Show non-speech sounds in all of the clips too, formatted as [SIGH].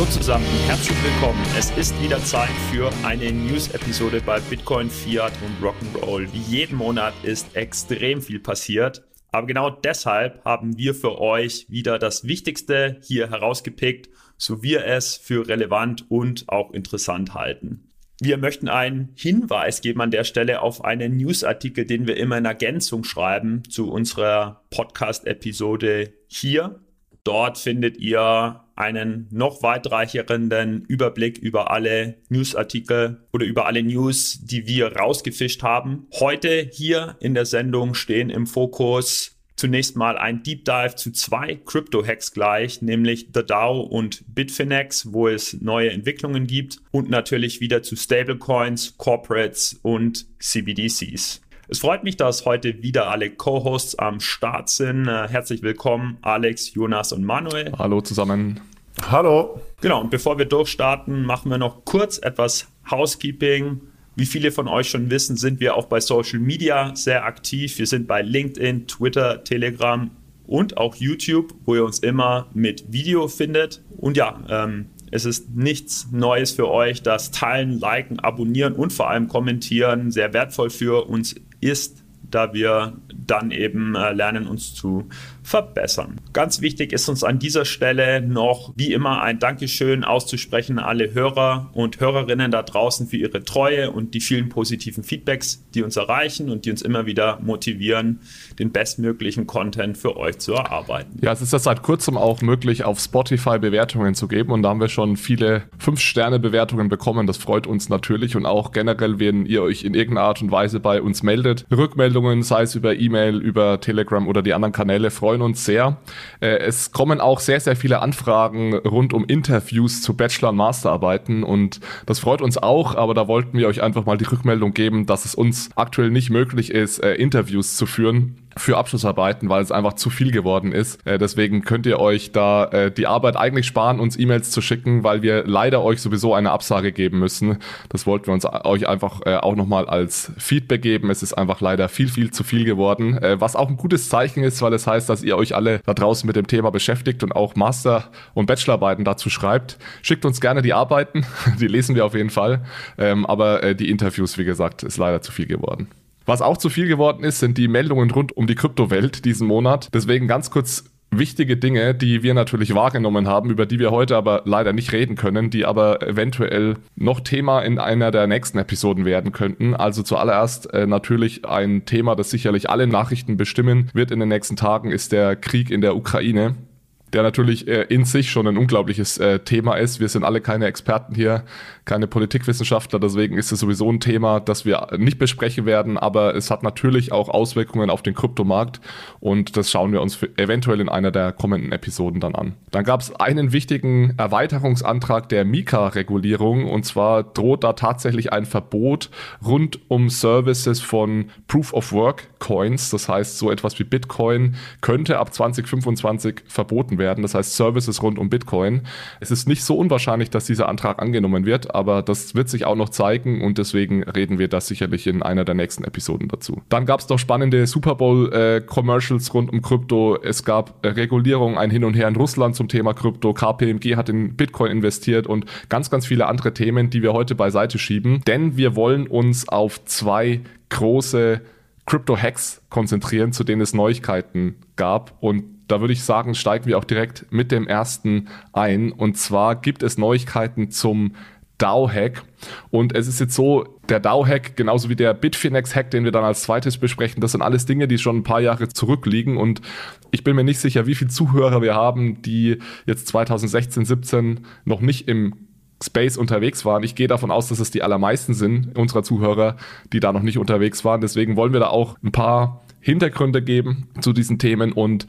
Hallo zusammen, herzlich willkommen. Es ist wieder Zeit für eine News-Episode bei Bitcoin, Fiat und Rock'n'Roll. Wie jeden Monat ist extrem viel passiert. Aber genau deshalb haben wir für euch wieder das Wichtigste hier herausgepickt, so wir es für relevant und auch interessant halten. Wir möchten einen Hinweis geben an der Stelle auf einen Newsartikel, den wir immer in Ergänzung schreiben zu unserer Podcast-Episode hier. Dort findet ihr einen noch weitreichenden Überblick über alle Newsartikel oder über alle News, die wir rausgefischt haben. Heute hier in der Sendung stehen im Fokus zunächst mal ein Deep Dive zu zwei Crypto-Hacks gleich, nämlich The DAO und Bitfinex, wo es neue Entwicklungen gibt und natürlich wieder zu Stablecoins, Corporates und CBDCs. Es freut mich, dass heute wieder alle Co-Hosts am Start sind. Äh, herzlich willkommen, Alex, Jonas und Manuel. Hallo zusammen. Hallo. Genau, und bevor wir durchstarten, machen wir noch kurz etwas Housekeeping. Wie viele von euch schon wissen, sind wir auch bei Social Media sehr aktiv. Wir sind bei LinkedIn, Twitter, Telegram und auch YouTube, wo ihr uns immer mit Video findet. Und ja, ähm, es ist nichts Neues für euch. Das Teilen, Liken, Abonnieren und vor allem Kommentieren sehr wertvoll für uns ist, da wir dann eben äh, lernen, uns zu verbessern. Ganz wichtig ist uns an dieser Stelle noch, wie immer, ein Dankeschön auszusprechen an alle Hörer und Hörerinnen da draußen für ihre Treue und die vielen positiven Feedbacks, die uns erreichen und die uns immer wieder motivieren, den bestmöglichen Content für euch zu erarbeiten. Ja, es ist ja seit kurzem auch möglich, auf Spotify Bewertungen zu geben und da haben wir schon viele 5-Sterne-Bewertungen bekommen. Das freut uns natürlich und auch generell, wenn ihr euch in irgendeiner Art und Weise bei uns meldet. Rückmeldungen, sei es über E-Mail, über Telegram oder die anderen Kanäle, freuen freuen uns sehr. Äh, es kommen auch sehr, sehr viele Anfragen rund um Interviews zu Bachelor- und Masterarbeiten und das freut uns auch, aber da wollten wir euch einfach mal die Rückmeldung geben, dass es uns aktuell nicht möglich ist, äh, Interviews zu führen für Abschlussarbeiten, weil es einfach zu viel geworden ist. Äh, deswegen könnt ihr euch da äh, die Arbeit eigentlich sparen, uns E-Mails zu schicken, weil wir leider euch sowieso eine Absage geben müssen. Das wollten wir uns euch einfach äh, auch nochmal als Feedback geben. Es ist einfach leider viel, viel zu viel geworden, äh, was auch ein gutes Zeichen ist, weil es heißt, dass ihr euch alle da draußen mit dem Thema beschäftigt und auch Master- und Bachelorarbeiten dazu schreibt. Schickt uns gerne die Arbeiten, [LAUGHS] die lesen wir auf jeden Fall. Ähm, aber äh, die Interviews, wie gesagt, ist leider zu viel geworden. Was auch zu viel geworden ist, sind die Meldungen rund um die Kryptowelt diesen Monat. Deswegen ganz kurz wichtige Dinge, die wir natürlich wahrgenommen haben, über die wir heute aber leider nicht reden können, die aber eventuell noch Thema in einer der nächsten Episoden werden könnten. Also zuallererst äh, natürlich ein Thema, das sicherlich alle Nachrichten bestimmen wird in den nächsten Tagen, ist der Krieg in der Ukraine der natürlich äh, in sich schon ein unglaubliches äh, Thema ist. Wir sind alle keine Experten hier, keine Politikwissenschaftler, deswegen ist es sowieso ein Thema, das wir nicht besprechen werden, aber es hat natürlich auch Auswirkungen auf den Kryptomarkt und das schauen wir uns eventuell in einer der kommenden Episoden dann an. Dann gab es einen wichtigen Erweiterungsantrag der Mika-Regulierung und zwar droht da tatsächlich ein Verbot rund um Services von Proof of Work Coins, das heißt so etwas wie Bitcoin könnte ab 2025 verboten werden, das heißt Services rund um Bitcoin. Es ist nicht so unwahrscheinlich, dass dieser Antrag angenommen wird, aber das wird sich auch noch zeigen und deswegen reden wir das sicherlich in einer der nächsten Episoden dazu. Dann gab es noch spannende Super Bowl äh, rund um Krypto. Es gab äh, Regulierung, ein Hin und Her in Russland zum Thema Krypto. KPMG hat in Bitcoin investiert und ganz, ganz viele andere Themen, die wir heute beiseite schieben. Denn wir wollen uns auf zwei große Crypto-Hacks konzentrieren, zu denen es Neuigkeiten gab. Und da würde ich sagen, steigen wir auch direkt mit dem ersten ein. Und zwar gibt es Neuigkeiten zum DAO-Hack. Und es ist jetzt so, der DAO-Hack, genauso wie der Bitfinex-Hack, den wir dann als zweites besprechen, das sind alles Dinge, die schon ein paar Jahre zurückliegen. Und ich bin mir nicht sicher, wie viele Zuhörer wir haben, die jetzt 2016, 17 noch nicht im Space unterwegs waren. Ich gehe davon aus, dass es die allermeisten sind unserer Zuhörer, die da noch nicht unterwegs waren. Deswegen wollen wir da auch ein paar Hintergründe geben zu diesen Themen und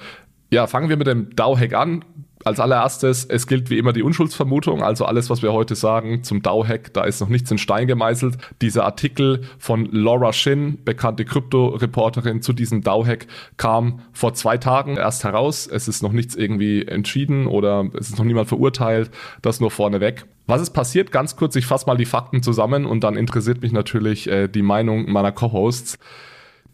ja, fangen wir mit dem DAO-Hack an. Als allererstes, es gilt wie immer die Unschuldsvermutung, also alles, was wir heute sagen zum DAO-Hack, da ist noch nichts in Stein gemeißelt. Dieser Artikel von Laura Shin, bekannte Krypto-Reporterin zu diesem DAO-Hack, kam vor zwei Tagen erst heraus. Es ist noch nichts irgendwie entschieden oder es ist noch niemand verurteilt. Das nur vorneweg. Was ist passiert? Ganz kurz, ich fasse mal die Fakten zusammen und dann interessiert mich natürlich äh, die Meinung meiner Co-Hosts.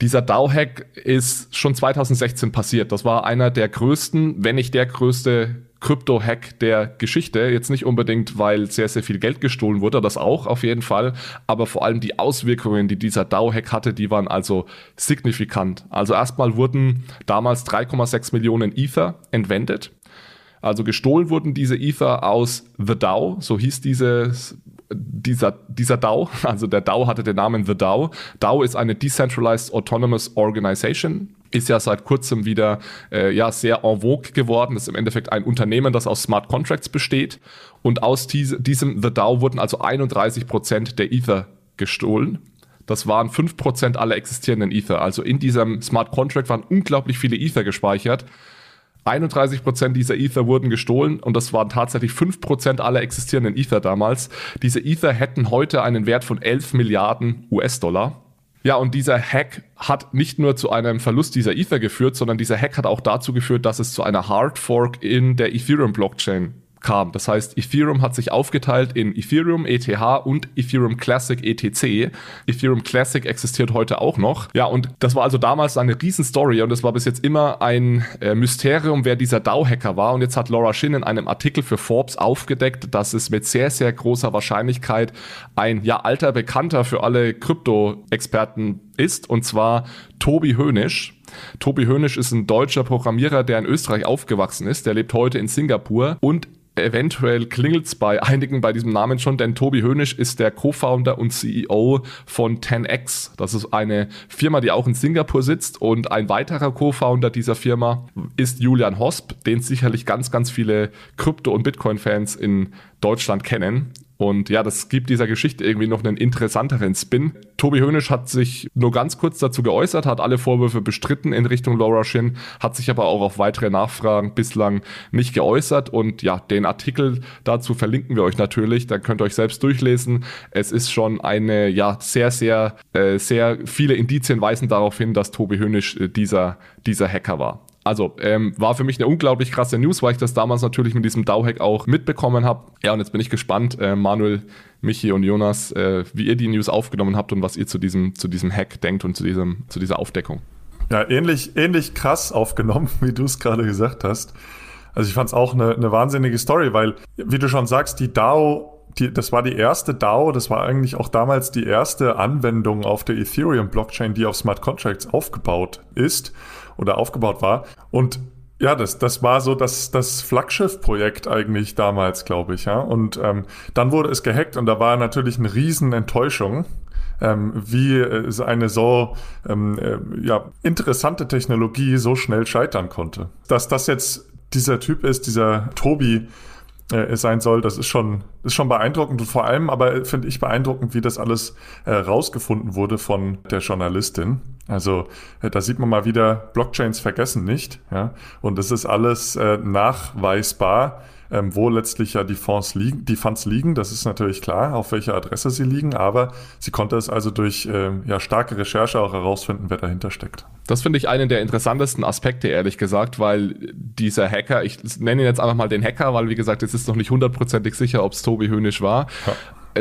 Dieser DAO-Hack ist schon 2016 passiert. Das war einer der größten, wenn nicht der größte Krypto-Hack der Geschichte. Jetzt nicht unbedingt, weil sehr, sehr viel Geld gestohlen wurde, das auch auf jeden Fall, aber vor allem die Auswirkungen, die dieser DAO-Hack hatte, die waren also signifikant. Also erstmal wurden damals 3,6 Millionen Ether entwendet. Also gestohlen wurden diese Ether aus The DAO, so hieß dieses dieser, dieser DAO, [LAUGHS] also der DAO hatte den Namen The DAO. DAO ist eine Decentralized Autonomous Organization, ist ja seit kurzem wieder äh, ja, sehr en vogue geworden. Das ist im Endeffekt ein Unternehmen, das aus Smart Contracts besteht. Und aus diese, diesem The DAO wurden also 31 Prozent der Ether gestohlen. Das waren 5% aller existierenden Ether. Also in diesem Smart Contract waren unglaublich viele Ether gespeichert. 31% dieser Ether wurden gestohlen und das waren tatsächlich 5% aller existierenden Ether damals. Diese Ether hätten heute einen Wert von 11 Milliarden US-Dollar. Ja, und dieser Hack hat nicht nur zu einem Verlust dieser Ether geführt, sondern dieser Hack hat auch dazu geführt, dass es zu einer Hard Fork in der Ethereum Blockchain kam. Das heißt, Ethereum hat sich aufgeteilt in Ethereum ETH und Ethereum Classic ETC. Ethereum Classic existiert heute auch noch. Ja, und das war also damals eine Riesenstory und es war bis jetzt immer ein äh, Mysterium, wer dieser DAO-Hacker war. Und jetzt hat Laura Shin in einem Artikel für Forbes aufgedeckt, dass es mit sehr, sehr großer Wahrscheinlichkeit ein ja alter Bekannter für alle Krypto-Experten ist, und zwar Tobi Hönisch. Tobi Hönisch ist ein deutscher Programmierer, der in Österreich aufgewachsen ist. Der lebt heute in Singapur und eventuell klingelt's bei einigen bei diesem Namen schon, denn Tobi Hönisch ist der Co-Founder und CEO von 10x. Das ist eine Firma, die auch in Singapur sitzt und ein weiterer Co-Founder dieser Firma ist Julian Hosp, den sicherlich ganz, ganz viele Krypto- und Bitcoin-Fans in Deutschland kennen. Und ja, das gibt dieser Geschichte irgendwie noch einen interessanteren Spin. Tobi Hönisch hat sich nur ganz kurz dazu geäußert, hat alle Vorwürfe bestritten in Richtung Laura Shin, hat sich aber auch auf weitere Nachfragen bislang nicht geäußert. Und ja, den Artikel dazu verlinken wir euch natürlich. Da könnt ihr euch selbst durchlesen. Es ist schon eine, ja, sehr, sehr, äh, sehr viele Indizien weisen darauf hin, dass Tobi Hönisch äh, dieser, dieser Hacker war. Also ähm, war für mich eine unglaublich krasse News, weil ich das damals natürlich mit diesem DAO-Hack auch mitbekommen habe. Ja, und jetzt bin ich gespannt, äh, Manuel, Michi und Jonas, äh, wie ihr die News aufgenommen habt und was ihr zu diesem, zu diesem Hack denkt und zu, diesem, zu dieser Aufdeckung. Ja, ähnlich, ähnlich krass aufgenommen, [LAUGHS] wie du es gerade gesagt hast. Also ich fand es auch eine, eine wahnsinnige Story, weil, wie du schon sagst, die DAO die, das war die erste DAO, das war eigentlich auch damals die erste Anwendung auf der Ethereum-Blockchain, die auf Smart Contracts aufgebaut ist oder aufgebaut war. Und ja, das, das war so das, das Flaggschiff-Projekt eigentlich damals, glaube ich, ja. Und ähm, dann wurde es gehackt und da war natürlich eine riesen Enttäuschung, ähm, wie äh, eine so ähm, äh, ja, interessante Technologie so schnell scheitern konnte. Dass das jetzt dieser Typ ist, dieser Tobi, äh, sein soll, das ist schon, ist schon beeindruckend und vor allem aber finde ich beeindruckend, wie das alles äh, rausgefunden wurde von der Journalistin. Also äh, da sieht man mal wieder, Blockchains vergessen nicht, ja, und es ist alles äh, nachweisbar ähm, wo letztlich ja die Fonds liegen, die Funds liegen. Das ist natürlich klar, auf welcher Adresse sie liegen, aber sie konnte es also durch ähm, ja, starke Recherche auch herausfinden, wer dahinter steckt. Das finde ich einen der interessantesten Aspekte, ehrlich gesagt, weil dieser Hacker, ich nenne ihn jetzt einfach mal den Hacker, weil wie gesagt, es ist noch nicht hundertprozentig sicher, ob es Tobi Hönisch war. Ja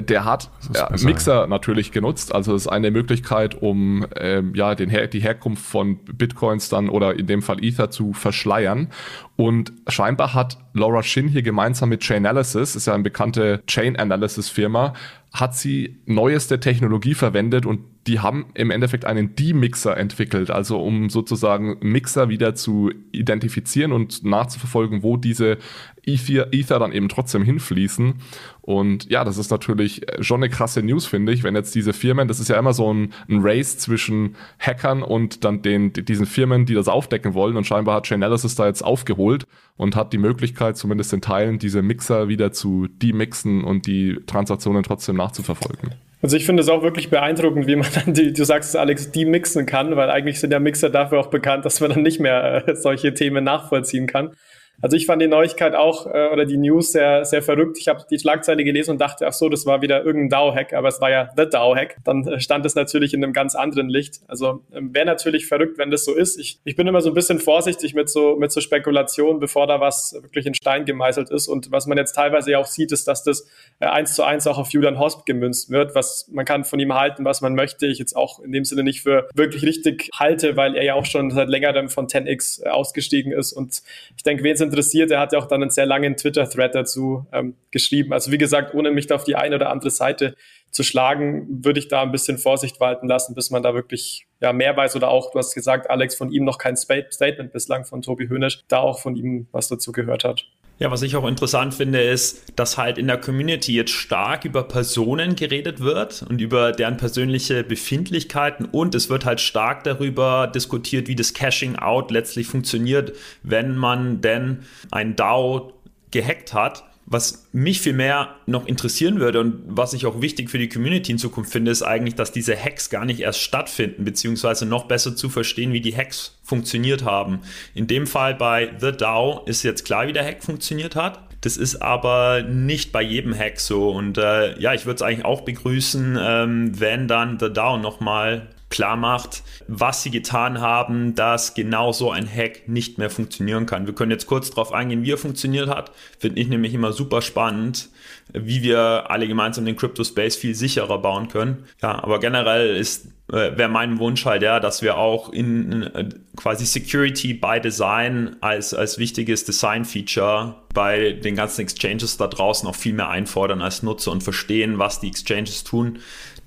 der hat ja, Mixer natürlich genutzt. Also es ist eine Möglichkeit, um ähm, ja den Her die Herkunft von Bitcoins dann oder in dem Fall Ether zu verschleiern. Und scheinbar hat Laura Shin hier gemeinsam mit Chainalysis, ist ja eine bekannte Chain Analysis Firma, hat sie neueste Technologie verwendet und die haben im Endeffekt einen Demixer entwickelt, also um sozusagen Mixer wieder zu identifizieren und nachzuverfolgen, wo diese Ether, Ether dann eben trotzdem hinfließen. Und ja, das ist natürlich schon eine krasse News, finde ich, wenn jetzt diese Firmen, das ist ja immer so ein, ein Race zwischen Hackern und dann den, diesen Firmen, die das aufdecken wollen. Und scheinbar hat Chainalysis da jetzt aufgeholt und hat die Möglichkeit, zumindest in Teilen, diese Mixer wieder zu demixen und die Transaktionen trotzdem nachzuverfolgen. Also ich finde es auch wirklich beeindruckend, wie man dann, die, du sagst Alex, die mixen kann, weil eigentlich sind ja Mixer dafür auch bekannt, dass man dann nicht mehr äh, solche Themen nachvollziehen kann. Also ich fand die Neuigkeit auch äh, oder die News sehr, sehr verrückt. Ich habe die Schlagzeile gelesen und dachte, ach so, das war wieder irgendein DAO-Hack, aber es war ja The DAO-Hack. Dann äh, stand es natürlich in einem ganz anderen Licht. Also ähm, wäre natürlich verrückt, wenn das so ist. Ich, ich bin immer so ein bisschen vorsichtig mit so, mit so Spekulationen, bevor da was wirklich in Stein gemeißelt ist. Und was man jetzt teilweise ja auch sieht, ist, dass das äh, eins zu eins auch auf Julian Hosp gemünzt wird. Was man kann von ihm halten, was man möchte. Ich jetzt auch in dem Sinne nicht für wirklich richtig halte, weil er ja auch schon seit längerem von 10x äh, ausgestiegen ist. Und ich denke, wen interessiert, er hat ja auch dann einen sehr langen Twitter-Thread dazu ähm, geschrieben. Also wie gesagt, ohne mich da auf die eine oder andere Seite zu schlagen, würde ich da ein bisschen Vorsicht walten lassen, bis man da wirklich ja, mehr weiß oder auch, du hast gesagt, Alex, von ihm noch kein Statement bislang von Tobi Hönisch, da auch von ihm was dazu gehört hat. Ja, was ich auch interessant finde, ist, dass halt in der Community jetzt stark über Personen geredet wird und über deren persönliche Befindlichkeiten. Und es wird halt stark darüber diskutiert, wie das Caching Out letztlich funktioniert, wenn man denn ein DAO gehackt hat was mich viel mehr noch interessieren würde und was ich auch wichtig für die Community in Zukunft finde, ist eigentlich, dass diese Hacks gar nicht erst stattfinden, beziehungsweise noch besser zu verstehen, wie die Hacks funktioniert haben. In dem Fall bei The DAO ist jetzt klar, wie der Hack funktioniert hat. Das ist aber nicht bei jedem Hack so. Und äh, ja, ich würde es eigentlich auch begrüßen, ähm, wenn dann The DAO nochmal klar macht, was sie getan haben, dass genau so ein Hack nicht mehr funktionieren kann. Wir können jetzt kurz darauf eingehen, wie er funktioniert hat. Finde ich nämlich immer super spannend, wie wir alle gemeinsam den Crypto Space viel sicherer bauen können. Ja, aber generell ist äh, wäre mein Wunsch halt ja, dass wir auch in, äh, quasi Security by Design als, als wichtiges Design-Feature bei den ganzen Exchanges da draußen auch viel mehr einfordern als Nutzer und verstehen, was die Exchanges tun,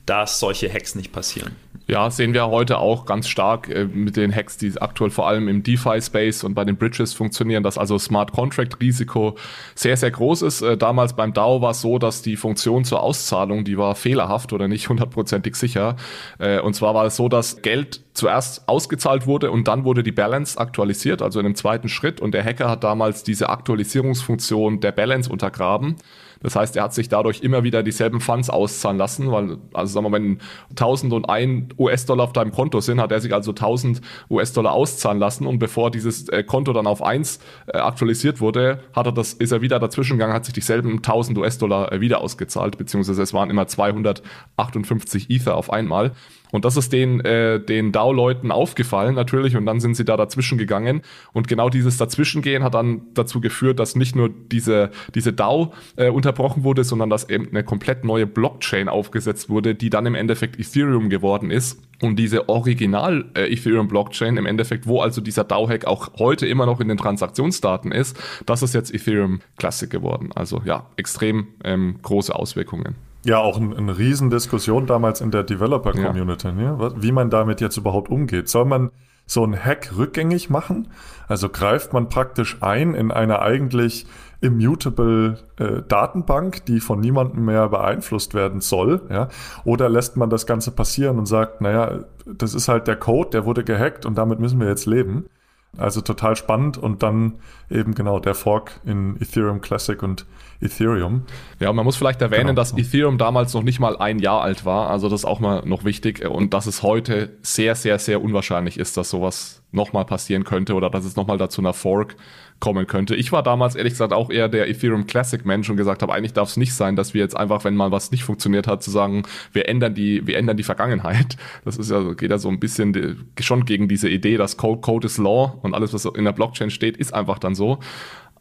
dass solche Hacks nicht passieren. Ja, sehen wir heute auch ganz stark äh, mit den Hacks, die aktuell vor allem im DeFi-Space und bei den Bridges funktionieren, dass also Smart Contract-Risiko sehr, sehr groß ist. Äh, damals beim DAO war es so, dass die Funktion zur Auszahlung, die war fehlerhaft oder nicht hundertprozentig sicher. Äh, und zwar war es so, dass Geld zuerst ausgezahlt wurde und dann wurde die Balance aktualisiert, also in einem zweiten Schritt. Und der Hacker hat damals diese Aktualisierungsfunktion der Balance untergraben. Das heißt, er hat sich dadurch immer wieder dieselben Funds auszahlen lassen, weil, also sagen wir, wenn 1001 US-Dollar auf deinem Konto sind, hat er sich also 1000 US-Dollar auszahlen lassen und bevor dieses äh, Konto dann auf 1 äh, aktualisiert wurde, hat er das, ist er wieder dazwischen gegangen, hat sich dieselben 1000 US-Dollar äh, wieder ausgezahlt, beziehungsweise es waren immer 258 Ether auf einmal. Und das ist den, äh, den DAO-Leuten aufgefallen natürlich und dann sind sie da dazwischen gegangen. Und genau dieses Dazwischengehen hat dann dazu geführt, dass nicht nur diese, diese DAO äh, unterbrochen wurde, sondern dass eben eine komplett neue Blockchain aufgesetzt wurde, die dann im Endeffekt Ethereum geworden ist. Und diese Original äh, Ethereum Blockchain im Endeffekt, wo also dieser DAO-Hack auch heute immer noch in den Transaktionsdaten ist, das ist jetzt Ethereum Classic geworden. Also ja, extrem ähm, große Auswirkungen. Ja, auch ein, eine Riesendiskussion damals in der Developer-Community, ja. ne? wie man damit jetzt überhaupt umgeht. Soll man so einen Hack rückgängig machen? Also greift man praktisch ein in eine eigentlich immutable äh, Datenbank, die von niemandem mehr beeinflusst werden soll, ja? Oder lässt man das Ganze passieren und sagt, naja, das ist halt der Code, der wurde gehackt und damit müssen wir jetzt leben. Also total spannend und dann eben genau der Fork in Ethereum Classic und Ethereum. Ja, man muss vielleicht erwähnen, genau. dass Ethereum damals noch nicht mal ein Jahr alt war. Also das ist auch mal noch wichtig und dass es heute sehr, sehr, sehr unwahrscheinlich ist, dass sowas nochmal passieren könnte oder dass es nochmal dazu einer Fork kommen könnte. Ich war damals ehrlich gesagt auch eher der Ethereum Classic Mensch und gesagt habe, eigentlich darf es nicht sein, dass wir jetzt einfach, wenn mal was nicht funktioniert hat, zu sagen, wir ändern die, wir ändern die Vergangenheit. [LAUGHS] Das ist ja, geht ja so ein bisschen die, schon gegen diese Idee, dass Code, Code is Law und alles, was in der Blockchain steht, ist einfach dann so.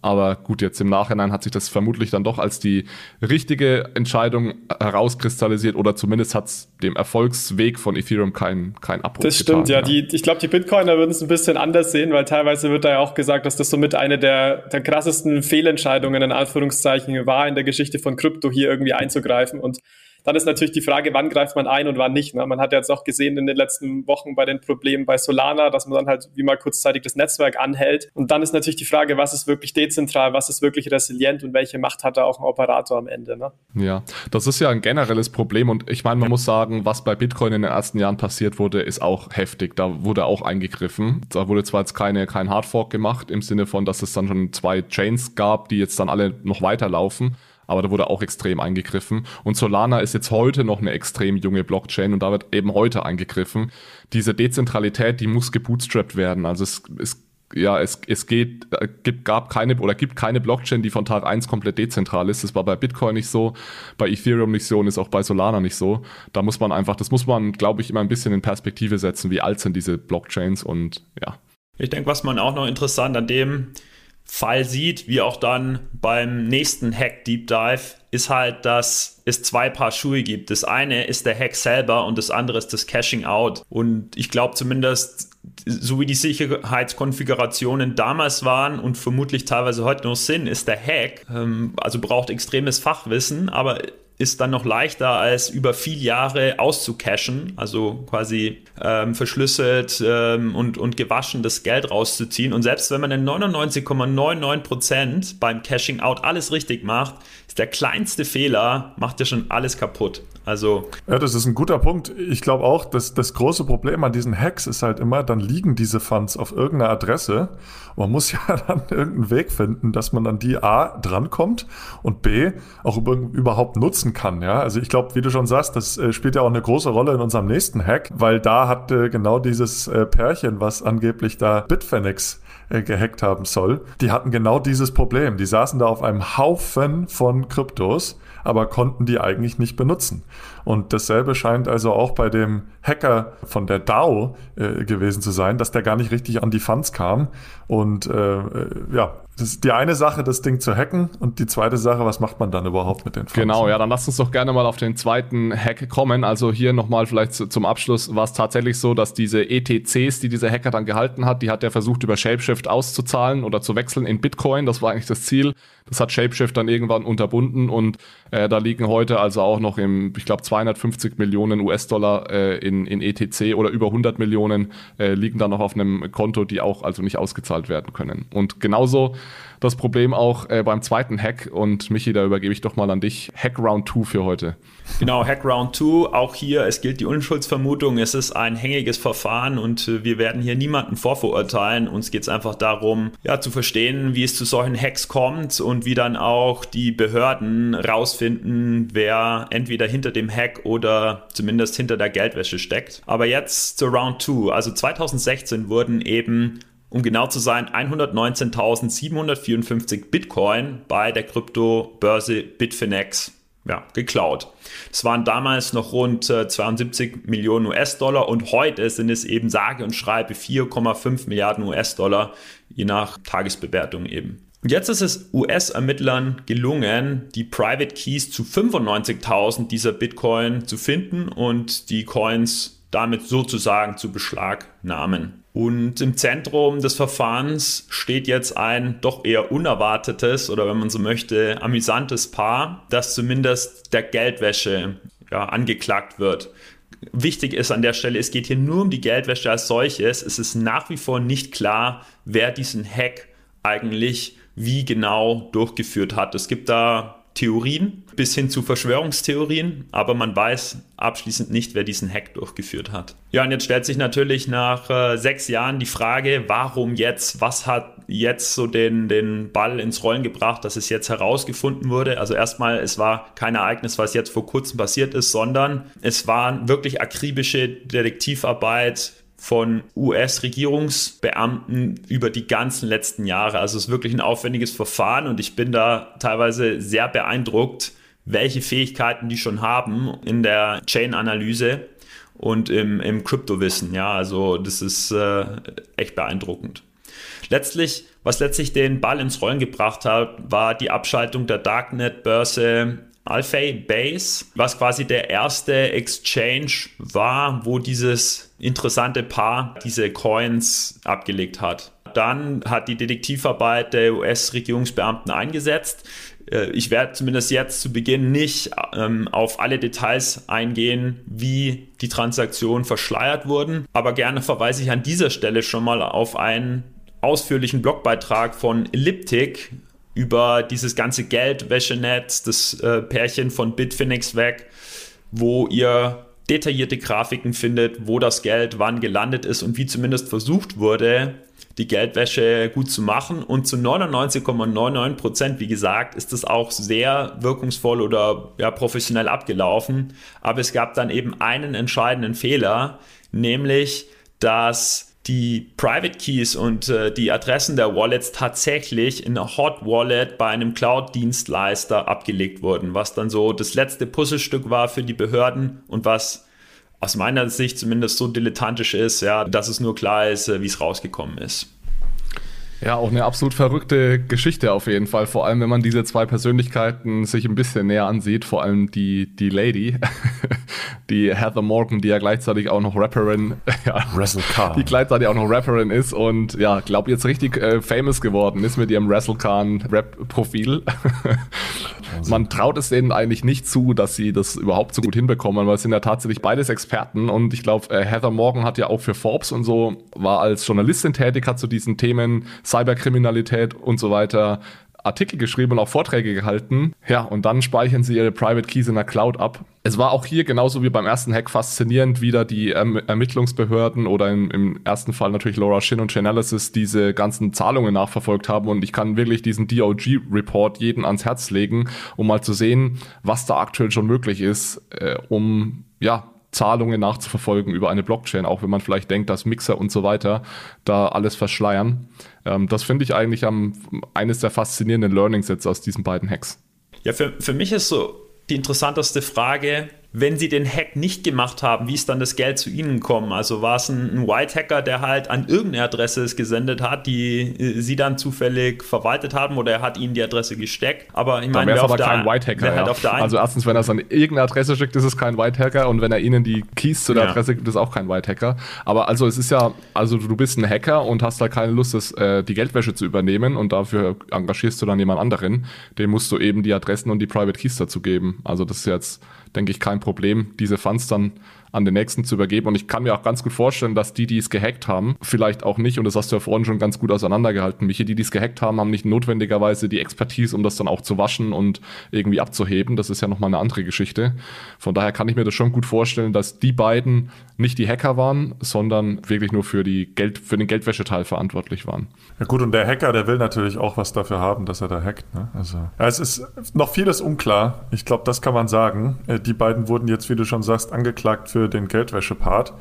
Aber gut, jetzt im Nachhinein hat sich das vermutlich dann doch als die richtige Entscheidung herauskristallisiert oder zumindest hat es dem Erfolgsweg von Ethereum keinen kein Abbruch Das stimmt, getan, ja. ja. Die, ich glaube, die Bitcoiner würden es ein bisschen anders sehen, weil teilweise wird da ja auch gesagt, dass das somit eine der, der krassesten Fehlentscheidungen in Anführungszeichen war in der Geschichte von Krypto hier irgendwie einzugreifen und dann ist natürlich die Frage, wann greift man ein und wann nicht. Ne? Man hat ja jetzt auch gesehen in den letzten Wochen bei den Problemen bei Solana, dass man dann halt wie mal kurzzeitig das Netzwerk anhält. Und dann ist natürlich die Frage, was ist wirklich dezentral, was ist wirklich resilient und welche Macht hat da auch ein Operator am Ende. Ne? Ja, das ist ja ein generelles Problem und ich meine, man muss sagen, was bei Bitcoin in den ersten Jahren passiert wurde, ist auch heftig. Da wurde auch eingegriffen. Da wurde zwar jetzt keine, kein Hardfork gemacht im Sinne von, dass es dann schon zwei Chains gab, die jetzt dann alle noch weiterlaufen aber da wurde auch extrem eingegriffen. Und Solana ist jetzt heute noch eine extrem junge Blockchain und da wird eben heute eingegriffen. Diese Dezentralität, die muss gebootstrapped werden. Also es, es ja, es, es geht, äh, gibt, gab keine oder gibt keine Blockchain, die von Tag eins komplett dezentral ist. Das war bei Bitcoin nicht so, bei Ethereum nicht so und ist auch bei Solana nicht so. Da muss man einfach, das muss man, glaube ich, immer ein bisschen in Perspektive setzen, wie alt sind diese Blockchains und ja. Ich denke, was man auch noch interessant an dem Fall sieht, wie auch dann beim nächsten Hack Deep Dive, ist halt, dass es zwei Paar Schuhe gibt. Das eine ist der Hack selber und das andere ist das Caching Out. Und ich glaube zumindest, so wie die Sicherheitskonfigurationen damals waren und vermutlich teilweise heute noch sind, ist der Hack, ähm, also braucht extremes Fachwissen, aber ist dann noch leichter als über viele Jahre auszucachen, also quasi ähm, verschlüsselt ähm, und, und gewaschen das Geld rauszuziehen. Und selbst wenn man in 99,99% beim Cashing Out alles richtig macht, ist der kleinste Fehler, macht ja schon alles kaputt. Also. Ja, das ist ein guter Punkt. Ich glaube auch, dass das große Problem an diesen Hacks ist halt immer, dann liegen diese Funds auf irgendeiner Adresse. Man muss [LAUGHS] ja dann irgendeinen Weg finden, dass man an die A drankommt und B auch überhaupt nutzen kann. Ja, also ich glaube, wie du schon sagst, das äh, spielt ja auch eine große Rolle in unserem nächsten Hack, weil da hat äh, genau dieses äh, Pärchen, was angeblich da Bitfinex äh, gehackt haben soll, die hatten genau dieses Problem. Die saßen da auf einem Haufen von Kryptos aber konnten die eigentlich nicht benutzen. Und dasselbe scheint also auch bei dem Hacker von der DAO äh, gewesen zu sein, dass der gar nicht richtig an die Funds kam. Und äh, äh ja, das ist die eine Sache, das Ding zu hacken und die zweite Sache, was macht man dann überhaupt mit den Funds? Genau, ja, dann lasst uns doch gerne mal auf den zweiten Hack kommen. Also hier nochmal vielleicht zu, zum Abschluss war es tatsächlich so, dass diese ETCs, die dieser Hacker dann gehalten hat, die hat er versucht über Shapeshift auszuzahlen oder zu wechseln in Bitcoin. Das war eigentlich das Ziel. Das hat Shapeshift dann irgendwann unterbunden und äh, da liegen heute also auch noch im, ich glaube, 250 Millionen US-Dollar äh, in, in ETC oder über 100 Millionen äh, liegen da noch auf einem Konto, die auch also nicht ausgezahlt werden können. Und genauso das Problem auch äh, beim zweiten Hack. Und Michi, da übergebe ich doch mal an dich. Hack Round 2 für heute. Genau, Hack Round 2. Auch hier, es gilt die Unschuldsvermutung. Es ist ein hängiges Verfahren und äh, wir werden hier niemanden vorverurteilen. Uns geht es einfach darum, ja, zu verstehen, wie es zu solchen Hacks kommt und wie dann auch die Behörden rausfinden, wer entweder hinter dem Hack oder zumindest hinter der Geldwäsche steckt. Aber jetzt zur Round 2. Also 2016 wurden eben um genau zu sein, 119.754 Bitcoin bei der Kryptobörse Bitfinex ja, geklaut. Es waren damals noch rund äh, 72 Millionen US-Dollar und heute sind es eben sage und schreibe 4,5 Milliarden US-Dollar, je nach Tagesbewertung eben. Und jetzt ist es US-Ermittlern gelungen, die Private Keys zu 95.000 dieser Bitcoin zu finden und die Coins damit sozusagen zu beschlagnahmen. Und im Zentrum des Verfahrens steht jetzt ein doch eher unerwartetes oder wenn man so möchte, amüsantes Paar, das zumindest der Geldwäsche ja, angeklagt wird. Wichtig ist an der Stelle, es geht hier nur um die Geldwäsche als solches. Es ist nach wie vor nicht klar, wer diesen Hack eigentlich wie genau durchgeführt hat. Es gibt da Theorien bis hin zu Verschwörungstheorien, aber man weiß abschließend nicht, wer diesen Hack durchgeführt hat. Ja, und jetzt stellt sich natürlich nach äh, sechs Jahren die Frage, warum jetzt? Was hat jetzt so den, den Ball ins Rollen gebracht, dass es jetzt herausgefunden wurde? Also erstmal, es war kein Ereignis, was jetzt vor kurzem passiert ist, sondern es war wirklich akribische Detektivarbeit von US-Regierungsbeamten über die ganzen letzten Jahre. Also es ist wirklich ein aufwendiges Verfahren und ich bin da teilweise sehr beeindruckt, welche Fähigkeiten die schon haben in der Chain-Analyse und im, im Kryptowissen. Ja, also das ist äh, echt beeindruckend. Letztlich, was letztlich den Ball ins Rollen gebracht hat, war die Abschaltung der Darknet-Börse Alfei Base, was quasi der erste Exchange war, wo dieses interessante Paar diese Coins abgelegt hat. Dann hat die Detektivarbeit der US-Regierungsbeamten eingesetzt. Äh, ich werde zumindest jetzt zu Beginn nicht ähm, auf alle Details eingehen, wie die Transaktionen verschleiert wurden, aber gerne verweise ich an dieser Stelle schon mal auf einen ausführlichen Blogbeitrag von Elliptic über dieses ganze Geldwäschenetz, das äh, Pärchen von Bitfinex weg, wo ihr detaillierte Grafiken findet, wo das Geld wann gelandet ist und wie zumindest versucht wurde, die Geldwäsche gut zu machen. Und zu 99,99 Prozent, wie gesagt, ist das auch sehr wirkungsvoll oder ja, professionell abgelaufen. Aber es gab dann eben einen entscheidenden Fehler, nämlich, dass die Private Keys und äh, die Adressen der Wallets tatsächlich in einer Hot Wallet bei einem Cloud-Dienstleister abgelegt wurden, was dann so das letzte Puzzlestück war für die Behörden und was aus meiner Sicht zumindest so dilettantisch ist, ja, dass es nur klar ist, äh, wie es rausgekommen ist. Ja, auch eine absolut verrückte Geschichte auf jeden Fall. Vor allem, wenn man diese zwei Persönlichkeiten sich ein bisschen näher ansieht, vor allem die, die Lady, [LAUGHS] die Heather Morgan, die ja gleichzeitig auch noch Rapperin, [LAUGHS] ja, Khan. die gleichzeitig auch noch Rapperin ist und ja, glaube jetzt richtig äh, famous geworden ist mit ihrem Wrestle Khan Rap-Profil. [LAUGHS] Man traut es denen eigentlich nicht zu, dass sie das überhaupt so gut hinbekommen, weil es sind ja tatsächlich beides Experten und ich glaube, äh, Heather Morgan hat ja auch für Forbes und so, war als Journalistin tätig, hat zu diesen Themen Cyberkriminalität und so weiter Artikel geschrieben und auch Vorträge gehalten. Ja, und dann speichern sie ihre Private Keys in der Cloud ab. Es war auch hier genauso wie beim ersten Hack faszinierend, wieder die erm Ermittlungsbehörden oder im, im, ersten Fall natürlich Laura Shin und Chainalysis diese ganzen Zahlungen nachverfolgt haben. Und ich kann wirklich diesen DOG-Report jeden ans Herz legen, um mal zu sehen, was da aktuell schon möglich ist, äh, um ja Zahlungen nachzuverfolgen über eine Blockchain, auch wenn man vielleicht denkt, dass Mixer und so weiter da alles verschleiern. Ähm, das finde ich eigentlich am, eines der faszinierenden Learnings jetzt aus diesen beiden Hacks. Ja, für, für mich ist so die interessanteste Frage, wenn sie den Hack nicht gemacht haben, wie ist dann das Geld zu ihnen gekommen? Also war es ein, ein White Hacker, der halt an irgendeine Adresse es gesendet hat, die äh, sie dann zufällig verwaltet haben oder er hat ihnen die Adresse gesteckt. Aber ich meine, wäre aber kein White Hacker. Halt ja. also erstens, wenn er es an irgendeine Adresse schickt, ist es kein White Hacker und wenn er ihnen die Keys zu der ja. Adresse gibt, ist es auch kein White Hacker. Aber also es ist ja, also du bist ein Hacker und hast da keine Lust, das, äh, die Geldwäsche zu übernehmen und dafür engagierst du dann jemand anderen. Dem musst du eben die Adressen und die Private Keys dazu geben. Also das ist jetzt denke ich, kein Problem, diese Funds dann an den nächsten zu übergeben. Und ich kann mir auch ganz gut vorstellen, dass die, die es gehackt haben, vielleicht auch nicht, und das hast du ja vorhin schon ganz gut auseinandergehalten, Michi, die, die es gehackt haben, haben nicht notwendigerweise die Expertise, um das dann auch zu waschen und irgendwie abzuheben. Das ist ja nochmal eine andere Geschichte. Von daher kann ich mir das schon gut vorstellen, dass die beiden nicht die Hacker waren, sondern wirklich nur für, die Geld, für den Geldwäscheteil verantwortlich waren. Ja gut, und der Hacker, der will natürlich auch was dafür haben, dass er da hackt. Ne? Also, ja, es ist noch vieles unklar. Ich glaube, das kann man sagen. Äh, die beiden wurden jetzt, wie du schon sagst, angeklagt für den Geldwäsche-Part.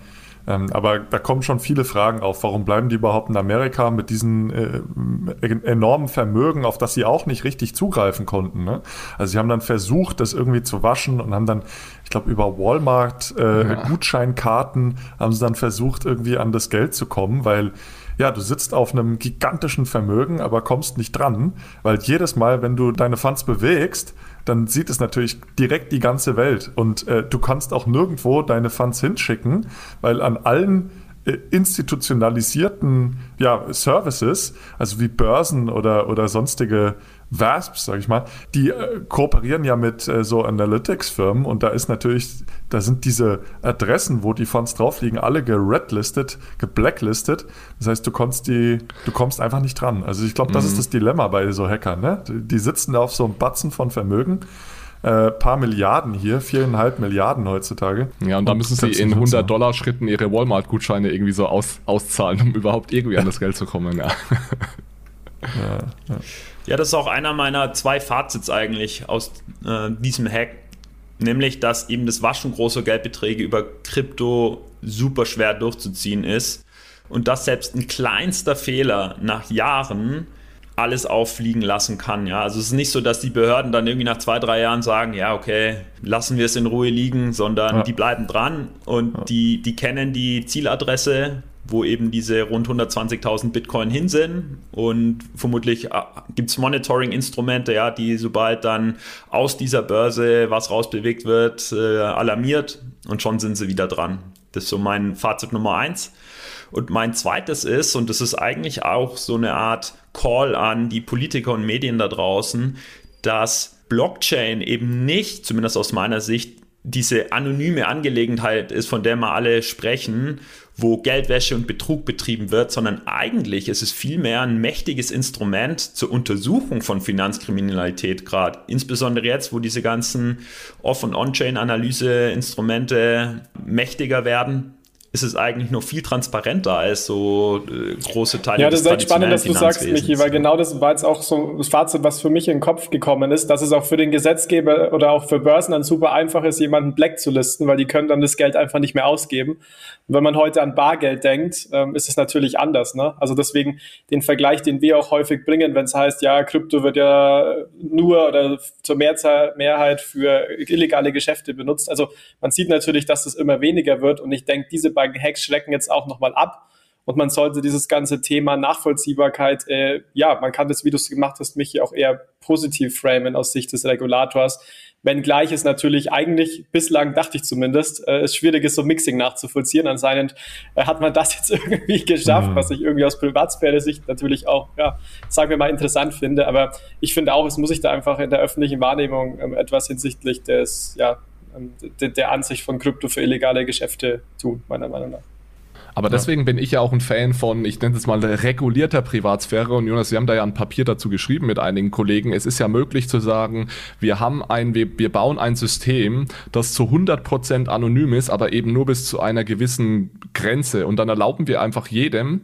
Ähm, aber da kommen schon viele Fragen auf. Warum bleiben die überhaupt in Amerika mit diesen äh, enormen Vermögen, auf das sie auch nicht richtig zugreifen konnten? Ne? Also sie haben dann versucht, das irgendwie zu waschen und haben dann, ich glaube, über Walmart äh, ja. Gutscheinkarten haben sie dann versucht, irgendwie an das Geld zu kommen, weil ja, du sitzt auf einem gigantischen Vermögen, aber kommst nicht dran, weil jedes Mal, wenn du deine Funds bewegst, dann sieht es natürlich direkt die ganze Welt. Und äh, du kannst auch nirgendwo deine Funds hinschicken, weil an allen äh, institutionalisierten ja, Services, also wie Börsen oder, oder sonstige VASPs, sage ich mal, die äh, kooperieren ja mit äh, so Analytics-Firmen und da ist natürlich, da sind diese Adressen, wo die Fonds drauf liegen, alle geredlistet, geblacklistet. Das heißt, du kommst die, du kommst einfach nicht dran. Also ich glaube, das mhm. ist das Dilemma bei so Hackern. Ne? Die sitzen da auf so einem Batzen von Vermögen äh, paar Milliarden hier, viereinhalb Milliarden heutzutage. Ja, und da müssen sie in 100 Dollar Schritten ihre Walmart-Gutscheine irgendwie so aus, auszahlen, um überhaupt irgendwie an das Geld zu kommen. Ja. Ja, ja. Ja, das ist auch einer meiner zwei Fazits eigentlich aus äh, diesem Hack. Nämlich, dass eben das Waschen großer Geldbeträge über Krypto super schwer durchzuziehen ist. Und dass selbst ein kleinster Fehler nach Jahren alles auffliegen lassen kann. Ja, also es ist nicht so, dass die Behörden dann irgendwie nach zwei, drei Jahren sagen, ja, okay, lassen wir es in Ruhe liegen, sondern ja. die bleiben dran und ja. die, die kennen die Zieladresse, wo eben diese rund 120.000 Bitcoin hin sind und vermutlich äh, gibt es Monitoring-Instrumente, ja, die sobald dann aus dieser Börse was rausbewegt wird, äh, alarmiert und schon sind sie wieder dran. Das ist so mein Fazit Nummer eins. Und mein zweites ist, und das ist eigentlich auch so eine Art Call an die Politiker und Medien da draußen, dass Blockchain eben nicht, zumindest aus meiner Sicht, diese anonyme Angelegenheit ist, von der wir alle sprechen, wo Geldwäsche und Betrug betrieben wird, sondern eigentlich ist es vielmehr ein mächtiges Instrument zur Untersuchung von Finanzkriminalität gerade. Insbesondere jetzt, wo diese ganzen Off- und On-Chain-Analyse-Instrumente mächtiger werden, ist es eigentlich noch viel transparenter als so äh, große Teile Ja, das ist spannend, dass du sagst, Michi, weil genau das war jetzt auch so das Fazit, was für mich in den Kopf gekommen ist, dass es auch für den Gesetzgeber oder auch für Börsen dann super einfach ist, jemanden Black zu listen, weil die können dann das Geld einfach nicht mehr ausgeben. Und wenn man heute an Bargeld denkt, ähm, ist es natürlich anders. Ne? Also deswegen den Vergleich, den wir auch häufig bringen, wenn es heißt, ja, Krypto wird ja nur oder zur Mehrzahl, Mehrheit für illegale Geschäfte benutzt. Also man sieht natürlich, dass das immer weniger wird und ich denke, diese beiden Hacks schrecken jetzt auch nochmal ab. Und man sollte dieses ganze Thema Nachvollziehbarkeit, äh, ja, man kann das, wie du es gemacht hast, mich auch eher positiv framen aus Sicht des Regulators, Wenngleich es natürlich eigentlich, bislang dachte ich zumindest, äh, es schwierig ist, so Mixing nachzuvollziehen. Anscheinend äh, hat man das jetzt [LAUGHS] irgendwie geschafft, mhm. was ich irgendwie aus Privatsphäre-Sicht natürlich auch, ja, sagen wir mal, interessant finde. Aber ich finde auch, es muss sich da einfach in der öffentlichen Wahrnehmung ähm, etwas hinsichtlich des, ja, der, der Ansicht von Krypto für illegale Geschäfte tun, meiner Meinung nach. Aber deswegen bin ich ja auch ein Fan von, ich nenne es mal regulierter Privatsphäre. Und Jonas, wir haben da ja ein Papier dazu geschrieben mit einigen Kollegen. Es ist ja möglich zu sagen, wir haben ein, wir, wir bauen ein System, das zu 100% anonym ist, aber eben nur bis zu einer gewissen Grenze. Und dann erlauben wir einfach jedem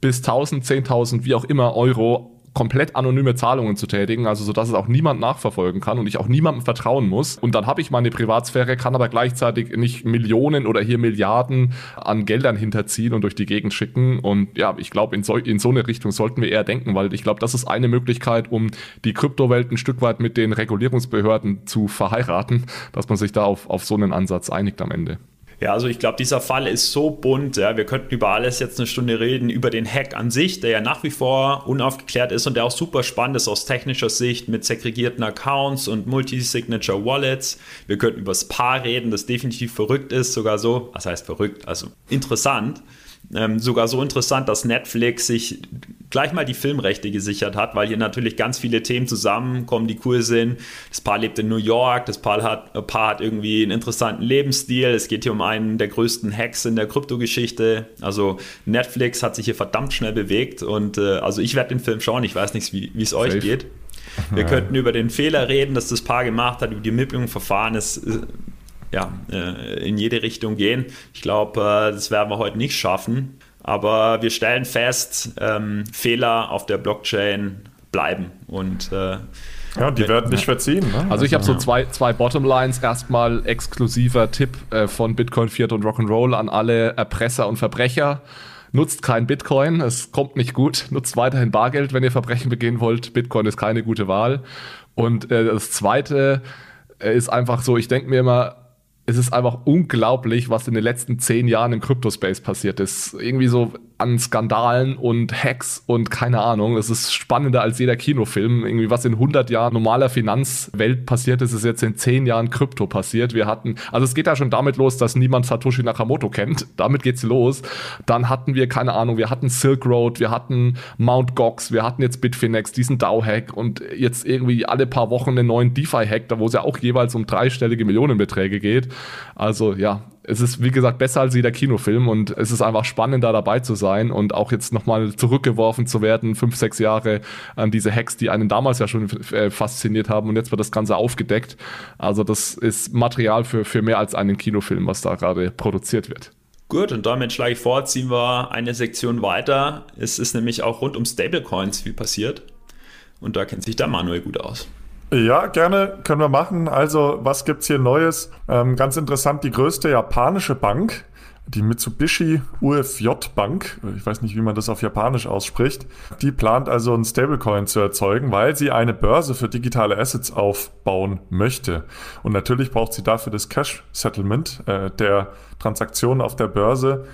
bis 1000, 10.000, wie auch immer Euro komplett anonyme Zahlungen zu tätigen, also so dass es auch niemand nachverfolgen kann und ich auch niemandem vertrauen muss. Und dann habe ich meine Privatsphäre, kann aber gleichzeitig nicht Millionen oder hier Milliarden an Geldern hinterziehen und durch die Gegend schicken. Und ja, ich glaube, in so, in so eine Richtung sollten wir eher denken, weil ich glaube, das ist eine Möglichkeit, um die Kryptowelt ein Stück weit mit den Regulierungsbehörden zu verheiraten, dass man sich da auf, auf so einen Ansatz einigt am Ende. Ja, also ich glaube, dieser Fall ist so bunt. Ja. Wir könnten über alles jetzt eine Stunde reden, über den Hack an sich, der ja nach wie vor unaufgeklärt ist und der auch super spannend ist aus technischer Sicht mit segregierten Accounts und Multi-Signature Wallets. Wir könnten über das Paar reden, das definitiv verrückt ist, sogar so, was heißt verrückt, also interessant. Ähm, sogar so interessant, dass Netflix sich gleich mal die Filmrechte gesichert hat, weil hier natürlich ganz viele Themen zusammenkommen, die cool sind. Das Paar lebt in New York, das Paar hat, äh, Paar hat irgendwie einen interessanten Lebensstil. Es geht hier um einen der größten Hacks in der Kryptogeschichte. Also Netflix hat sich hier verdammt schnell bewegt und äh, also ich werde den Film schauen. Ich weiß nicht, wie es euch geht. Wir ja. könnten über den Fehler reden, dass das Paar gemacht hat, über die Ermittlungsverfahren. Es äh, ja, äh, in jede Richtung gehen. Ich glaube, äh, das werden wir heute nicht schaffen. Aber wir stellen fest, ähm, Fehler auf der Blockchain bleiben und äh, ja, die werden nicht verziehen. Ne? Also ich habe so zwei, zwei Bottomlines. Erstmal exklusiver Tipp äh, von Bitcoin, Fiat und Rock'n'Roll an alle Erpresser und Verbrecher. Nutzt kein Bitcoin, es kommt nicht gut. Nutzt weiterhin Bargeld, wenn ihr Verbrechen begehen wollt. Bitcoin ist keine gute Wahl. Und äh, das Zweite äh, ist einfach so, ich denke mir immer, es ist einfach unglaublich, was in den letzten zehn Jahren im Kryptospace passiert ist. Irgendwie so an Skandalen und Hacks und keine Ahnung. Es ist spannender als jeder Kinofilm. Irgendwie was in 100 Jahren normaler Finanzwelt passiert ist, ist jetzt in 10 Jahren Krypto passiert. Wir hatten, also es geht ja schon damit los, dass niemand Satoshi Nakamoto kennt. Damit geht's los. Dann hatten wir, keine Ahnung, wir hatten Silk Road, wir hatten Mount Gox, wir hatten jetzt Bitfinex, diesen DAO-Hack und jetzt irgendwie alle paar Wochen einen neuen DeFi-Hack, da wo es ja auch jeweils um dreistellige Millionenbeträge geht. Also ja, es ist, wie gesagt, besser als jeder Kinofilm und es ist einfach spannend, da dabei zu sein und auch jetzt nochmal zurückgeworfen zu werden, fünf, sechs Jahre an diese Hacks, die einen damals ja schon äh, fasziniert haben und jetzt wird das Ganze aufgedeckt. Also das ist Material für, für mehr als einen Kinofilm, was da gerade produziert wird. Gut, und damit schlage ich vor, ziehen wir eine Sektion weiter. Es ist nämlich auch rund um Stablecoins viel passiert. Und da kennt sich der Manuel gut aus. Ja, gerne, können wir machen. Also, was gibt's hier Neues? Ähm, ganz interessant, die größte japanische Bank, die Mitsubishi UFJ Bank, ich weiß nicht, wie man das auf Japanisch ausspricht, die plant also einen Stablecoin zu erzeugen, weil sie eine Börse für digitale Assets aufbauen möchte. Und natürlich braucht sie dafür das Cash Settlement äh, der Transaktionen auf der Börse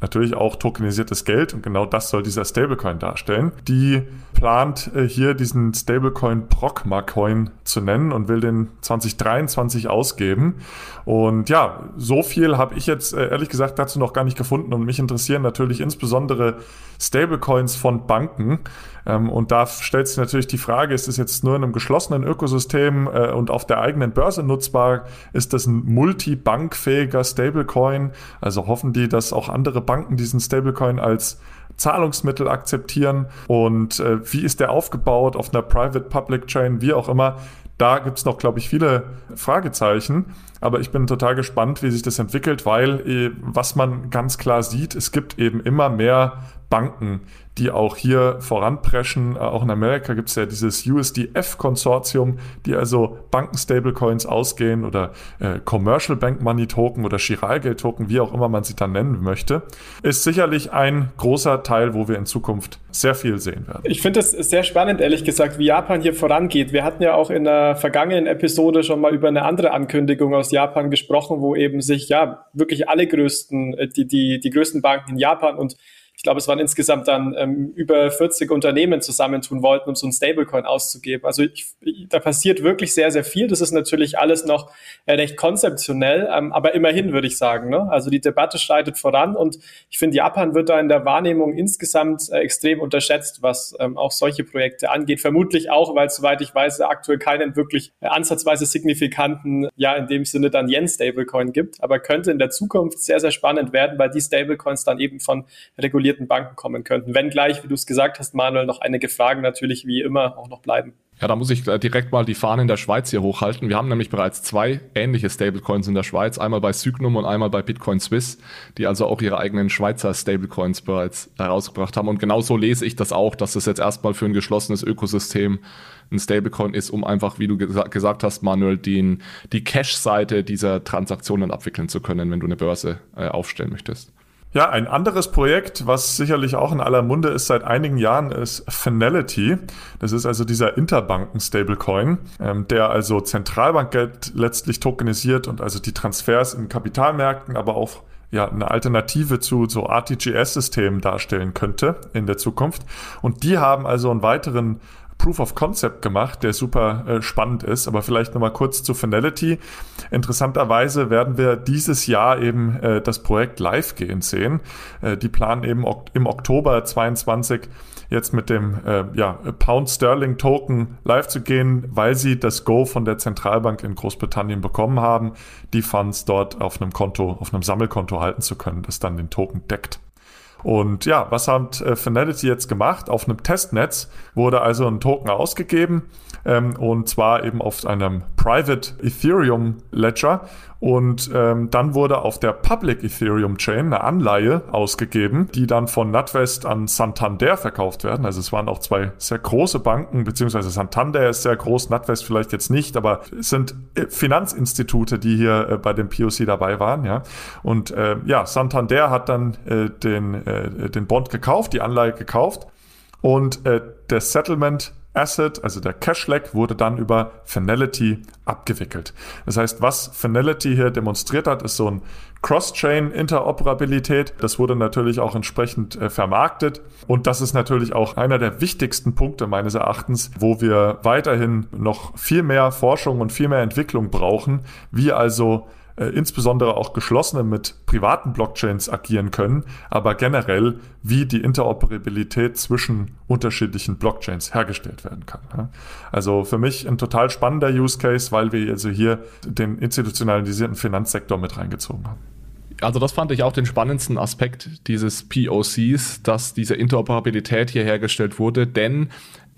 natürlich auch tokenisiertes Geld und genau das soll dieser Stablecoin darstellen. Die plant äh, hier diesen Stablecoin Procma-Coin zu nennen und will den 2023 ausgeben. Und ja, so viel habe ich jetzt äh, ehrlich gesagt dazu noch gar nicht gefunden und mich interessieren natürlich insbesondere Stablecoins von Banken. Ähm, und da stellt sich natürlich die Frage, ist es jetzt nur in einem geschlossenen Ökosystem äh, und auf der eigenen Börse nutzbar? Ist das ein multibankfähiger Stablecoin? Also hoffen die, dass auch andere Banken diesen Stablecoin als Zahlungsmittel akzeptieren und äh, wie ist der aufgebaut auf einer Private-Public-Chain, wie auch immer. Da gibt es noch, glaube ich, viele Fragezeichen. Aber ich bin total gespannt, wie sich das entwickelt, weil äh, was man ganz klar sieht, es gibt eben immer mehr Banken, die auch hier voranpreschen. Äh, auch in Amerika gibt es ja dieses USDF-Konsortium, die also Banken-Stablecoins ausgehen oder äh, Commercial Bank Money Token oder Chiralgeld-Token, wie auch immer man sie dann nennen möchte. Ist sicherlich ein großer Teil, wo wir in Zukunft sehr viel sehen werden. Ich finde es sehr spannend, ehrlich gesagt, wie Japan hier vorangeht. Wir hatten ja auch in der vergangenen Episode schon mal über eine andere Ankündigung aus Japan gesprochen, wo eben sich ja wirklich alle größten, äh, die, die, die größten Banken in Japan und ich glaube, es waren insgesamt dann ähm, über 40 Unternehmen zusammentun wollten, um so ein Stablecoin auszugeben. Also ich, da passiert wirklich sehr, sehr viel. Das ist natürlich alles noch äh, recht konzeptionell, ähm, aber immerhin würde ich sagen. Ne? Also die Debatte schreitet voran und ich finde, Japan wird da in der Wahrnehmung insgesamt äh, extrem unterschätzt, was ähm, auch solche Projekte angeht. Vermutlich auch, weil soweit ich weiß, aktuell keinen wirklich äh, ansatzweise signifikanten, ja in dem Sinne dann Yen-Stablecoin gibt, aber könnte in der Zukunft sehr, sehr spannend werden, weil die Stablecoins dann eben von regulierten etablierten Banken kommen könnten. Wenngleich, wie du es gesagt hast, Manuel, noch einige Fragen natürlich wie immer auch noch bleiben. Ja, da muss ich direkt mal die Fahne in der Schweiz hier hochhalten. Wir haben nämlich bereits zwei ähnliche Stablecoins in der Schweiz, einmal bei Sygnum und einmal bei Bitcoin Swiss, die also auch ihre eigenen Schweizer Stablecoins bereits herausgebracht haben. Und genau so lese ich das auch, dass das jetzt erstmal für ein geschlossenes Ökosystem ein Stablecoin ist, um einfach, wie du gesa gesagt hast, Manuel, den, die Cash-Seite dieser Transaktionen abwickeln zu können, wenn du eine Börse äh, aufstellen möchtest. Ja, ein anderes Projekt, was sicherlich auch in aller Munde ist seit einigen Jahren, ist Finality. Das ist also dieser Interbanken-Stablecoin, ähm, der also Zentralbankgeld letztlich tokenisiert und also die Transfers in Kapitalmärkten, aber auch ja, eine Alternative zu so RTGS-Systemen darstellen könnte in der Zukunft. Und die haben also einen weiteren Proof of Concept gemacht, der super äh, spannend ist. Aber vielleicht nochmal kurz zu Finality. Interessanterweise werden wir dieses Jahr eben äh, das Projekt live gehen sehen. Äh, die planen eben ok im Oktober 22 jetzt mit dem äh, ja, Pound Sterling Token live zu gehen, weil sie das Go von der Zentralbank in Großbritannien bekommen haben, die Funds dort auf einem Konto, auf einem Sammelkonto halten zu können, das dann den Token deckt. Und ja, was hat äh, Finality jetzt gemacht? Auf einem Testnetz wurde also ein Token ausgegeben ähm, und zwar eben auf einem Private Ethereum Ledger und ähm, dann wurde auf der Public Ethereum Chain eine Anleihe ausgegeben, die dann von NatWest an Santander verkauft werden. Also es waren auch zwei sehr große Banken, beziehungsweise Santander ist sehr groß, NatWest vielleicht jetzt nicht, aber es sind äh, Finanzinstitute, die hier äh, bei dem POC dabei waren. Ja. Und äh, ja, Santander hat dann äh, den, äh, den Bond gekauft, die Anleihe gekauft. Und äh, der Settlement Asset, also der Cash-Lag, wurde dann über Finality abgewickelt. Das heißt, was Finality hier demonstriert hat, ist so ein Cross-Chain-Interoperabilität. Das wurde natürlich auch entsprechend äh, vermarktet. Und das ist natürlich auch einer der wichtigsten Punkte meines Erachtens, wo wir weiterhin noch viel mehr Forschung und viel mehr Entwicklung brauchen, wie also äh, insbesondere auch geschlossene mit privaten Blockchains agieren können, aber generell, wie die Interoperabilität zwischen unterschiedlichen Blockchains hergestellt werden kann. Also für mich ein total spannender Use Case, weil wir also hier den institutionalisierten Finanzsektor mit reingezogen haben. Also das fand ich auch den spannendsten Aspekt dieses POCs, dass diese Interoperabilität hier hergestellt wurde, denn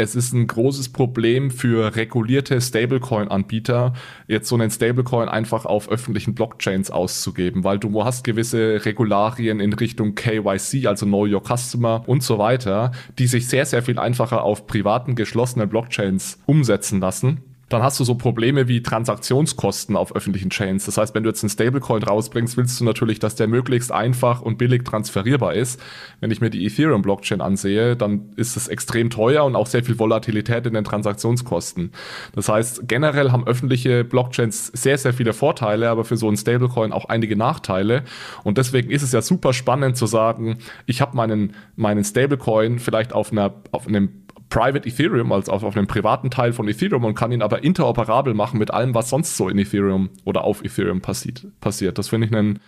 es ist ein großes Problem für regulierte Stablecoin-Anbieter, jetzt so einen Stablecoin einfach auf öffentlichen Blockchains auszugeben, weil du hast gewisse Regularien in Richtung KYC, also Know Your Customer und so weiter, die sich sehr, sehr viel einfacher auf privaten geschlossenen Blockchains umsetzen lassen dann hast du so Probleme wie Transaktionskosten auf öffentlichen Chains. Das heißt, wenn du jetzt einen Stablecoin rausbringst, willst du natürlich, dass der möglichst einfach und billig transferierbar ist. Wenn ich mir die Ethereum-Blockchain ansehe, dann ist es extrem teuer und auch sehr viel Volatilität in den Transaktionskosten. Das heißt, generell haben öffentliche Blockchains sehr, sehr viele Vorteile, aber für so einen Stablecoin auch einige Nachteile. Und deswegen ist es ja super spannend zu sagen, ich habe meinen, meinen Stablecoin vielleicht auf einer, auf einem Private Ethereum, also auf, auf einem privaten Teil von Ethereum und kann ihn aber interoperabel machen mit allem, was sonst so in Ethereum oder auf Ethereum passiert. passiert. Das finde ich einen,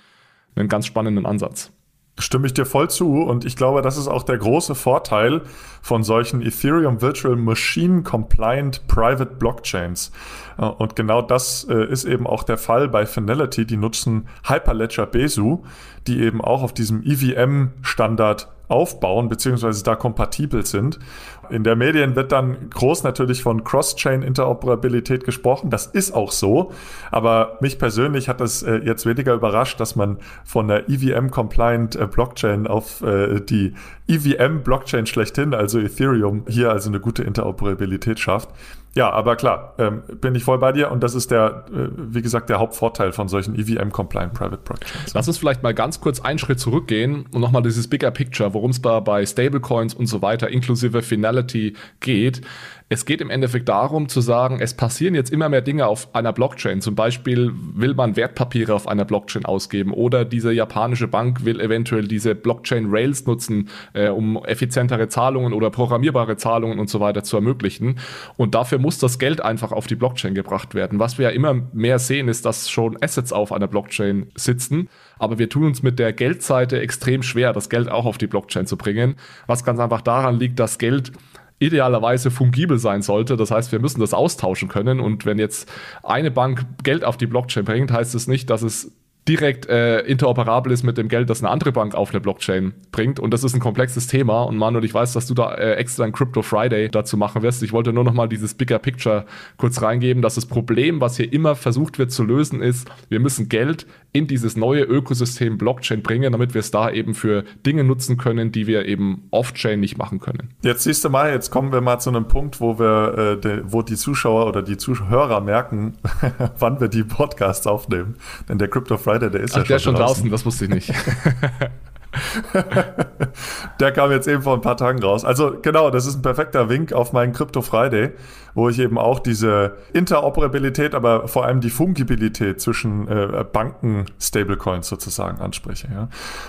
einen ganz spannenden Ansatz. Stimme ich dir voll zu und ich glaube, das ist auch der große Vorteil von solchen Ethereum Virtual Machine Compliant Private Blockchains. Äh, und genau das äh, ist eben auch der Fall bei Finality. Die nutzen Hyperledger Besu, die eben auch auf diesem EVM Standard aufbauen, beziehungsweise da kompatibel sind. In der Medien wird dann groß natürlich von Cross-Chain-Interoperabilität gesprochen. Das ist auch so. Aber mich persönlich hat das äh, jetzt weniger überrascht, dass man von der EVM-compliant äh, Blockchain auf äh, die EVM-Blockchain schlechthin, also Ethereum, hier also eine gute Interoperabilität schafft. Ja, aber klar, ähm, bin ich voll bei dir und das ist der, äh, wie gesagt, der Hauptvorteil von solchen EVM-compliant Private Blockchains. Lass uns vielleicht mal ganz kurz einen Schritt zurückgehen und nochmal dieses Bigger Picture, worum es bei, bei Stablecoins und so weiter inklusive Finality geht. Es geht im Endeffekt darum zu sagen, es passieren jetzt immer mehr Dinge auf einer Blockchain. Zum Beispiel will man Wertpapiere auf einer Blockchain ausgeben oder diese japanische Bank will eventuell diese Blockchain Rails nutzen, äh, um effizientere Zahlungen oder programmierbare Zahlungen und so weiter zu ermöglichen. Und dafür muss das Geld einfach auf die Blockchain gebracht werden. Was wir ja immer mehr sehen, ist, dass schon Assets auf einer Blockchain sitzen. Aber wir tun uns mit der Geldseite extrem schwer, das Geld auch auf die Blockchain zu bringen. Was ganz einfach daran liegt, dass Geld idealerweise fungibel sein sollte. Das heißt, wir müssen das austauschen können. Und wenn jetzt eine Bank Geld auf die Blockchain bringt, heißt es nicht, dass es direkt äh, interoperabel ist mit dem Geld, das eine andere Bank auf eine Blockchain bringt. Und das ist ein komplexes Thema. Und Manuel, ich weiß, dass du da äh, extra ein Crypto Friday dazu machen wirst. Ich wollte nur noch mal dieses Bigger Picture kurz reingeben, dass das Problem, was hier immer versucht wird zu lösen, ist, wir müssen Geld in dieses neue Ökosystem Blockchain bringen, damit wir es da eben für Dinge nutzen können, die wir eben off-chain nicht machen können. Jetzt siehst du mal, jetzt kommen wir mal zu einem Punkt, wo wir, äh, de, wo die Zuschauer oder die Zuhörer merken, [LAUGHS] wann wir die Podcasts aufnehmen. Denn der Crypto Friday, der ist Ach, ja schon, der schon draußen. draußen. Das wusste ich nicht. [LAUGHS] [LAUGHS] der kam jetzt eben vor ein paar Tagen raus. Also genau, das ist ein perfekter Wink auf meinen Crypto Friday, wo ich eben auch diese Interoperabilität, aber vor allem die Fungibilität zwischen äh, Banken-Stablecoins sozusagen anspreche. Ja.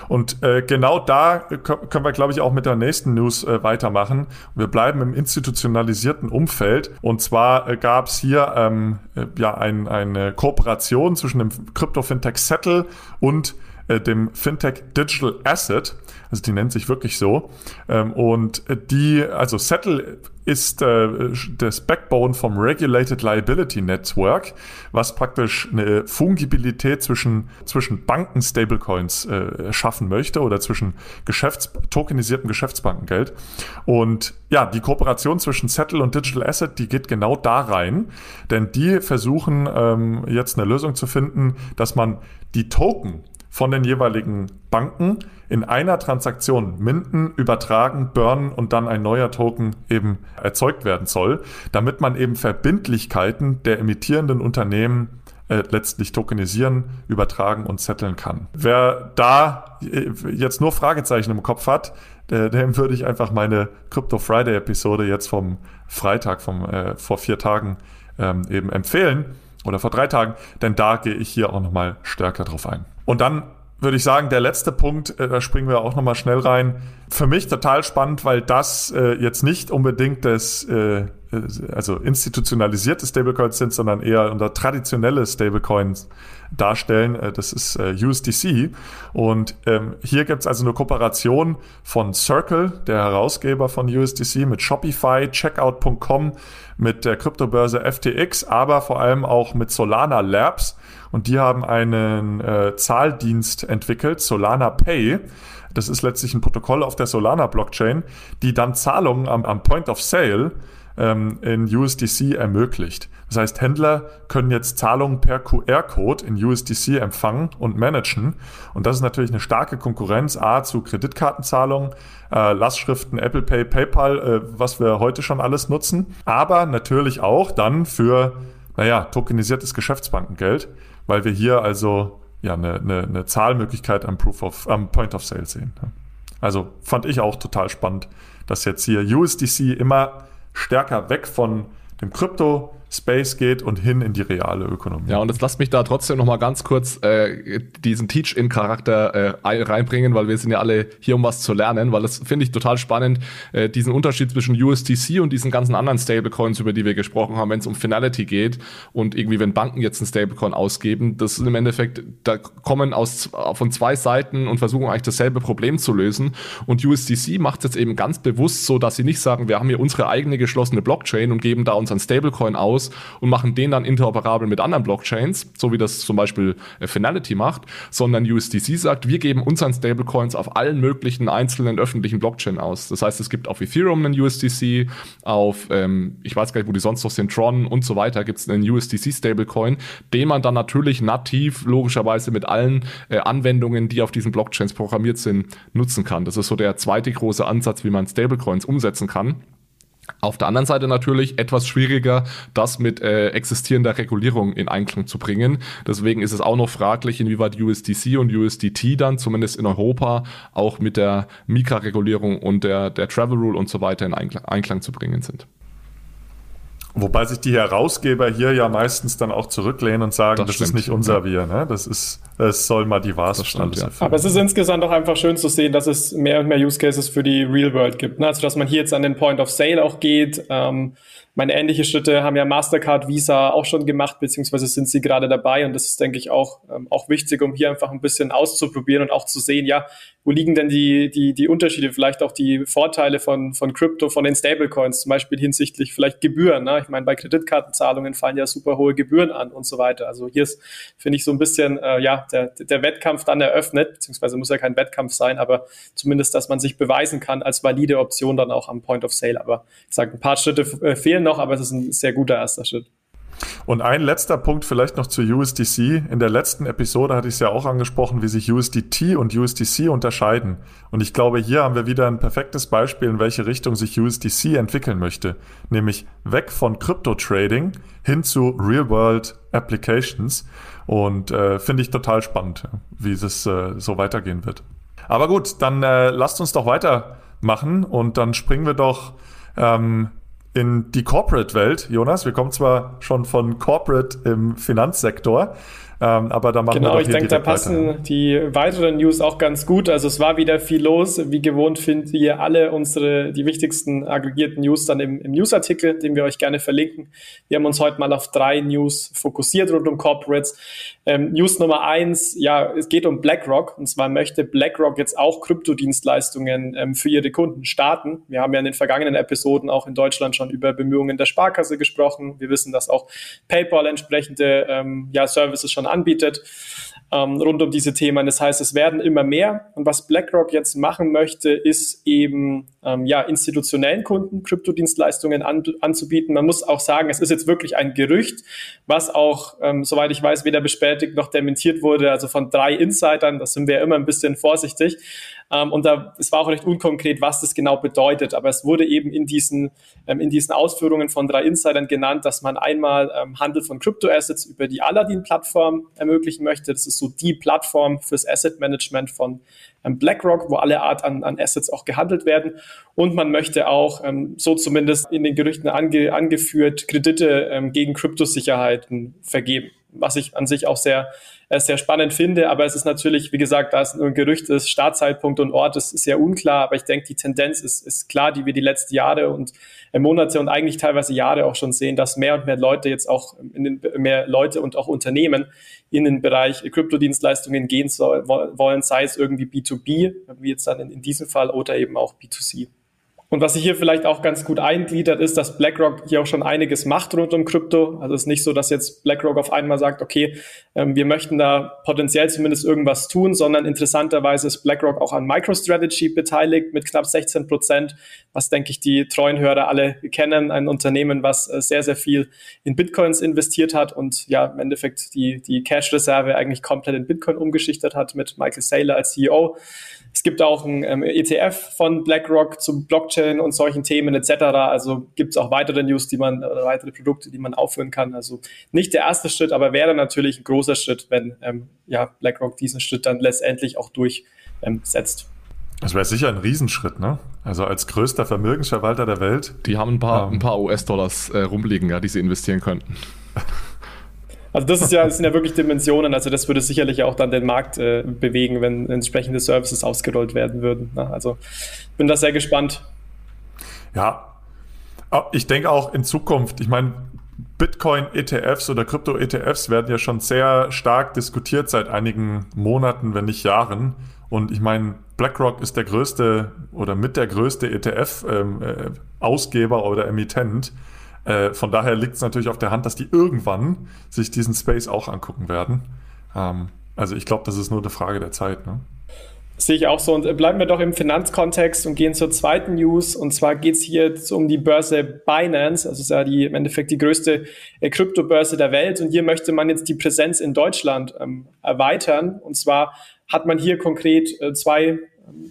Und äh, genau da können wir, glaube ich, auch mit der nächsten News äh, weitermachen. Wir bleiben im institutionalisierten Umfeld. Und zwar äh, gab es hier ähm, äh, ja ein, eine Kooperation zwischen dem Crypto-Fintech Settle und äh, dem Fintech Digital Asset. Also die nennt sich wirklich so. Ähm, und die, also Settle ist äh, das Backbone vom Regulated Liability Network, was praktisch eine Fungibilität zwischen, zwischen Banken-Stablecoins äh, schaffen möchte oder zwischen Geschäfts tokenisiertem Geschäftsbankengeld. Und ja, die Kooperation zwischen Settle und Digital Asset, die geht genau da rein, denn die versuchen ähm, jetzt eine Lösung zu finden, dass man die Token von den jeweiligen Banken in einer Transaktion minden, übertragen, burnen und dann ein neuer Token eben erzeugt werden soll, damit man eben Verbindlichkeiten der emittierenden Unternehmen äh, letztlich tokenisieren, übertragen und zetteln kann. Wer da äh, jetzt nur Fragezeichen im Kopf hat, äh, dem würde ich einfach meine Crypto Friday Episode jetzt vom Freitag, vom, äh, vor vier Tagen ähm, eben empfehlen oder vor drei Tagen, denn da gehe ich hier auch nochmal stärker drauf ein. Und dann würde ich sagen, der letzte Punkt, äh, da springen wir auch nochmal schnell rein. Für mich total spannend, weil das äh, jetzt nicht unbedingt das, äh, äh also institutionalisierte Stablecoins sind, sondern eher unter traditionelle Stablecoins darstellen. Äh, das ist äh, USDC. Und ähm, hier gibt es also eine Kooperation von Circle, der Herausgeber von USDC, mit Shopify, Checkout.com, mit der Kryptobörse FTX, aber vor allem auch mit Solana Labs und die haben einen äh, Zahldienst entwickelt, Solana Pay. Das ist letztlich ein Protokoll auf der Solana Blockchain, die dann Zahlungen am, am Point of Sale ähm, in USDC ermöglicht. Das heißt, Händler können jetzt Zahlungen per QR-Code in USDC empfangen und managen. Und das ist natürlich eine starke Konkurrenz A zu Kreditkartenzahlungen, äh, Lastschriften, Apple Pay, PayPal, äh, was wir heute schon alles nutzen. Aber natürlich auch dann für, naja, tokenisiertes Geschäftsbankengeld weil wir hier also ja eine, eine, eine Zahlmöglichkeit am Proof of am Point of Sale sehen. Also fand ich auch total spannend, dass jetzt hier USDC immer stärker weg von dem Krypto Space geht und hin in die reale Ökonomie. Ja, und jetzt lasst mich da trotzdem noch mal ganz kurz äh, diesen Teach-In-Charakter äh, reinbringen, weil wir sind ja alle hier, um was zu lernen, weil das finde ich total spannend, äh, diesen Unterschied zwischen USDC und diesen ganzen anderen Stablecoins, über die wir gesprochen haben, wenn es um Finality geht und irgendwie, wenn Banken jetzt einen Stablecoin ausgeben, das ist im Endeffekt, da kommen aus von zwei Seiten und versuchen eigentlich dasselbe Problem zu lösen. Und USDC macht es jetzt eben ganz bewusst so, dass sie nicht sagen, wir haben hier unsere eigene geschlossene Blockchain und geben da unseren Stablecoin aus, aus und machen den dann interoperabel mit anderen Blockchains, so wie das zum Beispiel äh, Finality macht, sondern USDC sagt, wir geben unseren Stablecoins auf allen möglichen einzelnen öffentlichen Blockchains aus. Das heißt, es gibt auf Ethereum einen USDC, auf, ähm, ich weiß gar nicht, wo die sonst noch sind, Tron und so weiter, gibt es einen USDC-Stablecoin, den man dann natürlich nativ, logischerweise mit allen äh, Anwendungen, die auf diesen Blockchains programmiert sind, nutzen kann. Das ist so der zweite große Ansatz, wie man Stablecoins umsetzen kann. Auf der anderen Seite natürlich etwas schwieriger, das mit äh, existierender Regulierung in Einklang zu bringen. Deswegen ist es auch noch fraglich, inwieweit USDC und USDT dann zumindest in Europa auch mit der Mika-Regulierung und der, der Travel Rule und so weiter in Einklang, Einklang zu bringen sind. Wobei sich die Herausgeber hier ja meistens dann auch zurücklehnen und sagen, das, das ist nicht unser. Wir, ne? Das ist, es soll mal die Wahrheit stimmt, ja. Aber es ist insgesamt auch einfach schön zu sehen, dass es mehr und mehr Use Cases für die Real World gibt. Ne? Also dass man hier jetzt an den Point of Sale auch geht. Ähm, meine ähnliche Schritte haben ja Mastercard, Visa auch schon gemacht, beziehungsweise sind sie gerade dabei. Und das ist, denke ich, auch, ähm, auch wichtig, um hier einfach ein bisschen auszuprobieren und auch zu sehen, ja, wo liegen denn die, die, die Unterschiede, vielleicht auch die Vorteile von, von Crypto, von den Stablecoins, zum Beispiel hinsichtlich vielleicht Gebühren. Ne? Ich meine, bei Kreditkartenzahlungen fallen ja super hohe Gebühren an und so weiter. Also hier ist, finde ich, so ein bisschen, äh, ja, der, der Wettkampf dann eröffnet, beziehungsweise muss ja kein Wettkampf sein, aber zumindest, dass man sich beweisen kann als valide Option dann auch am Point of Sale. Aber ich sage, ein paar Schritte äh, fehlen noch, aber es ist ein sehr guter erster Schritt. Und ein letzter Punkt vielleicht noch zu USDC. In der letzten Episode hatte ich es ja auch angesprochen, wie sich USDT und USDC unterscheiden. Und ich glaube, hier haben wir wieder ein perfektes Beispiel, in welche Richtung sich USDC entwickeln möchte. Nämlich weg von Crypto-Trading hin zu Real-World Applications. Und äh, finde ich total spannend, wie es äh, so weitergehen wird. Aber gut, dann äh, lasst uns doch weitermachen und dann springen wir doch ähm, in die Corporate-Welt, Jonas. Wir kommen zwar schon von Corporate im Finanzsektor, ähm, aber da machen genau, wir Genau, ich denke, da passen weiter. die weiteren News auch ganz gut. Also es war wieder viel los. Wie gewohnt findet ihr alle unsere, die wichtigsten aggregierten News dann im, im Newsartikel, den wir euch gerne verlinken. Wir haben uns heute mal auf drei News fokussiert rund um Corporates. Ähm, News Nummer eins, ja, es geht um BlackRock. Und zwar möchte BlackRock jetzt auch Kryptodienstleistungen ähm, für ihre Kunden starten. Wir haben ja in den vergangenen Episoden auch in Deutschland schon über Bemühungen der Sparkasse gesprochen. Wir wissen, dass auch PayPal entsprechende ähm, ja, Services schon anbietet ähm, rund um diese Themen. Das heißt, es werden immer mehr. Und was BlackRock jetzt machen möchte, ist eben ähm, ja institutionellen Kunden Kryptodienstleistungen an, anzubieten. Man muss auch sagen, es ist jetzt wirklich ein Gerücht, was auch, ähm, soweit ich weiß, weder bestätigt noch dementiert wurde. Also von drei Insidern. Da sind wir immer ein bisschen vorsichtig. Ähm, und da, es war auch recht unkonkret, was das genau bedeutet. Aber es wurde eben in diesen, ähm, in diesen Ausführungen von drei Insidern genannt, dass man einmal ähm, Handel von Kryptoassets über die Aladdin-Plattform ermöglichen möchte. Das ist so die Plattform fürs Asset Management von BlackRock, wo alle Art an, an Assets auch gehandelt werden. Und man möchte auch, ähm, so zumindest in den Gerüchten ange, angeführt, Kredite ähm, gegen Kryptosicherheiten vergeben, was ich an sich auch sehr äh, sehr spannend finde. Aber es ist natürlich, wie gesagt, da es nur ein Gerücht ist, Startzeitpunkt und Ort ist, ist sehr unklar. Aber ich denke, die Tendenz ist, ist klar, die wir die letzten Jahre und Monate und eigentlich teilweise Jahre auch schon sehen, dass mehr und mehr Leute jetzt auch in den, mehr Leute und auch Unternehmen in den Bereich Kryptodienstleistungen gehen soll, wollen, sei es irgendwie B2B, wie jetzt dann in, in diesem Fall, oder eben auch B2C. Und was sich hier vielleicht auch ganz gut eingliedert, ist, dass BlackRock hier auch schon einiges macht rund um Krypto. Also es ist nicht so, dass jetzt BlackRock auf einmal sagt, okay, ähm, wir möchten da potenziell zumindest irgendwas tun, sondern interessanterweise ist BlackRock auch an MicroStrategy beteiligt mit knapp 16 Prozent, was denke ich die treuen Hörer alle kennen. Ein Unternehmen, was äh, sehr, sehr viel in Bitcoins investiert hat und ja, im Endeffekt die, die Cash-Reserve eigentlich komplett in Bitcoin umgeschichtet hat mit Michael Saylor als CEO. Es gibt auch ein ähm, ETF von BlackRock zum Blockchain und solchen Themen etc. Also gibt es auch weitere News, die man oder weitere Produkte, die man aufführen kann. Also nicht der erste Schritt, aber wäre natürlich ein großer Schritt, wenn ähm, ja, BlackRock diesen Schritt dann letztendlich auch durchsetzt. Das wäre sicher ein Riesenschritt, ne? Also als größter Vermögensverwalter der Welt. Die haben ein paar, ähm, paar US-Dollars äh, rumliegen, ja, die sie investieren könnten. [LAUGHS] Also das ist ja, das sind ja wirklich Dimensionen. Also das würde sicherlich auch dann den Markt äh, bewegen, wenn entsprechende Services ausgerollt werden würden. Ne? Also bin da sehr gespannt. Ja, ich denke auch in Zukunft, ich meine, Bitcoin-ETFs oder Krypto-ETFs werden ja schon sehr stark diskutiert seit einigen Monaten, wenn nicht Jahren. Und ich meine, BlackRock ist der größte oder mit der größte ETF-Ausgeber ähm, äh, oder Emittent. Äh, von daher liegt es natürlich auf der Hand, dass die irgendwann sich diesen Space auch angucken werden. Ähm, also ich glaube, das ist nur eine Frage der Zeit. Ne? Sehe ich auch so. Und bleiben wir doch im Finanzkontext und gehen zur zweiten News. Und zwar geht es hier um die Börse Binance. Also ist ja die, im Endeffekt die größte äh, Kryptobörse der Welt. Und hier möchte man jetzt die Präsenz in Deutschland ähm, erweitern. Und zwar hat man hier konkret äh, zwei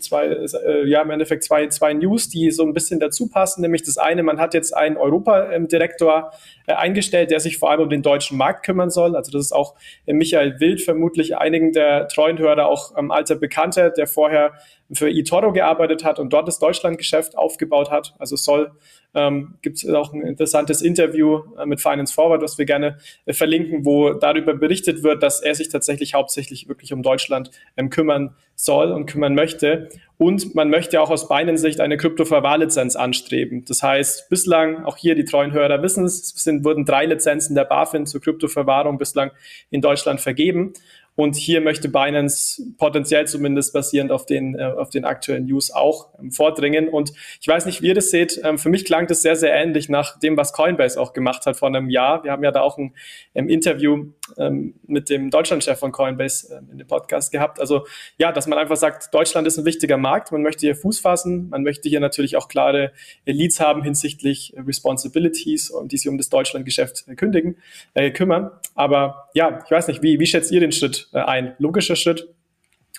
zwei, äh, ja, im Endeffekt zwei, zwei News, die so ein bisschen dazu passen. Nämlich das eine, man hat jetzt einen Europadirektor äh, eingestellt, der sich vor allem um den deutschen Markt kümmern soll. Also das ist auch äh, Michael Wild, vermutlich einigen der treuen Hörer auch ähm, alter Bekannter, der vorher für eToro gearbeitet hat und dort das Deutschlandgeschäft aufgebaut hat. Also soll ähm, gibt es auch ein interessantes Interview äh, mit Finance Forward, was wir gerne äh, verlinken, wo darüber berichtet wird, dass er sich tatsächlich hauptsächlich wirklich um Deutschland ähm, kümmern soll und kümmern möchte. Und man möchte auch aus Binance-Sicht eine Krypto-Verwahrlizenz anstreben. Das heißt, bislang, auch hier die treuen Hörer wissen es, sind, wurden drei Lizenzen der BaFin zur Kryptoverwahrung bislang in Deutschland vergeben. Und hier möchte Binance potenziell zumindest basierend auf den, äh, auf den aktuellen News auch ähm, vordringen. Und ich weiß nicht, wie ihr das seht. Ähm, für mich klang das sehr, sehr ähnlich nach dem, was Coinbase auch gemacht hat vor einem Jahr. Wir haben ja da auch ein, ein Interview ähm, mit dem Deutschlandchef von Coinbase ähm, in dem Podcast gehabt. Also ja, dass man einfach sagt, Deutschland ist ein wichtiger Markt. Man möchte hier Fuß fassen. Man möchte hier natürlich auch klare Leads haben hinsichtlich Responsibilities und die sich um das Deutschlandgeschäft äh, kündigen, äh, kümmern. Aber ja, ich weiß nicht, wie, wie schätzt ihr den Schritt äh, ein? Logischer Schritt?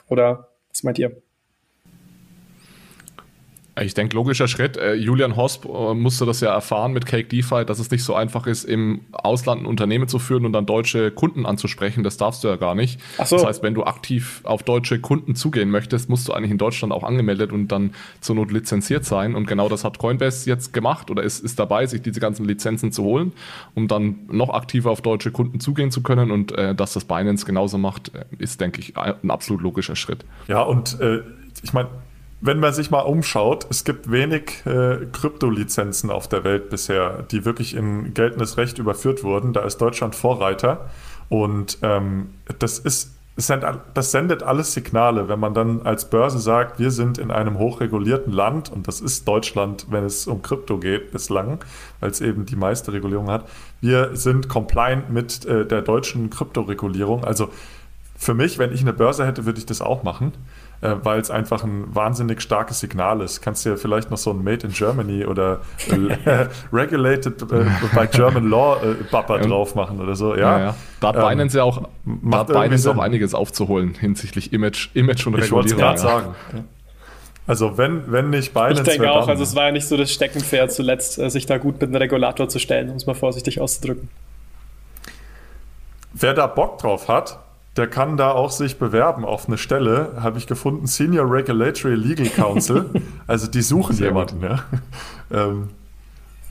Oder was meint ihr? Ich denke, logischer Schritt. Äh, Julian Hosp äh, musste das ja erfahren mit Cake DeFi, dass es nicht so einfach ist, im Ausland ein Unternehmen zu führen und dann deutsche Kunden anzusprechen. Das darfst du ja gar nicht. So. Das heißt, wenn du aktiv auf deutsche Kunden zugehen möchtest, musst du eigentlich in Deutschland auch angemeldet und dann zur Not lizenziert sein. Und genau das hat Coinbase jetzt gemacht oder ist, ist dabei, sich diese ganzen Lizenzen zu holen, um dann noch aktiver auf deutsche Kunden zugehen zu können. Und äh, dass das Binance genauso macht, äh, ist, denke ich, ein absolut logischer Schritt. Ja, und äh, ich meine, wenn man sich mal umschaut, es gibt wenig äh, Kryptolizenzen auf der Welt bisher, die wirklich in geltendes Recht überführt wurden. Da ist Deutschland Vorreiter. Und ähm, das ist das sendet alles Signale, wenn man dann als Börse sagt, wir sind in einem hochregulierten Land und das ist Deutschland, wenn es um Krypto geht bislang, weil es eben die meiste Regulierung hat. Wir sind compliant mit äh, der deutschen Kryptoregulierung. Also für mich, wenn ich eine Börse hätte, würde ich das auch machen weil es einfach ein wahnsinnig starkes Signal ist. Kannst du ja vielleicht noch so ein Made in Germany oder äh, [LAUGHS] [LAUGHS] Regulated äh, by German Law äh, Bupper drauf machen oder so. Ja, ja, ja. Da hat ähm, Binance ja auch, da hat Binance auch einiges aufzuholen hinsichtlich Image, Image und ich Regulierung. Ich wollte es gerade sagen. Also wenn, wenn nicht Binance. Ich denke auch, also es war ja nicht so das Steckenpferd zuletzt, äh, sich da gut mit einem Regulator zu stellen, um es mal vorsichtig auszudrücken. Wer da Bock drauf hat, der kann da auch sich bewerben auf eine Stelle, habe ich gefunden, Senior Regulatory Legal Counsel. [LAUGHS] also die suchen jemanden, ja. Ähm,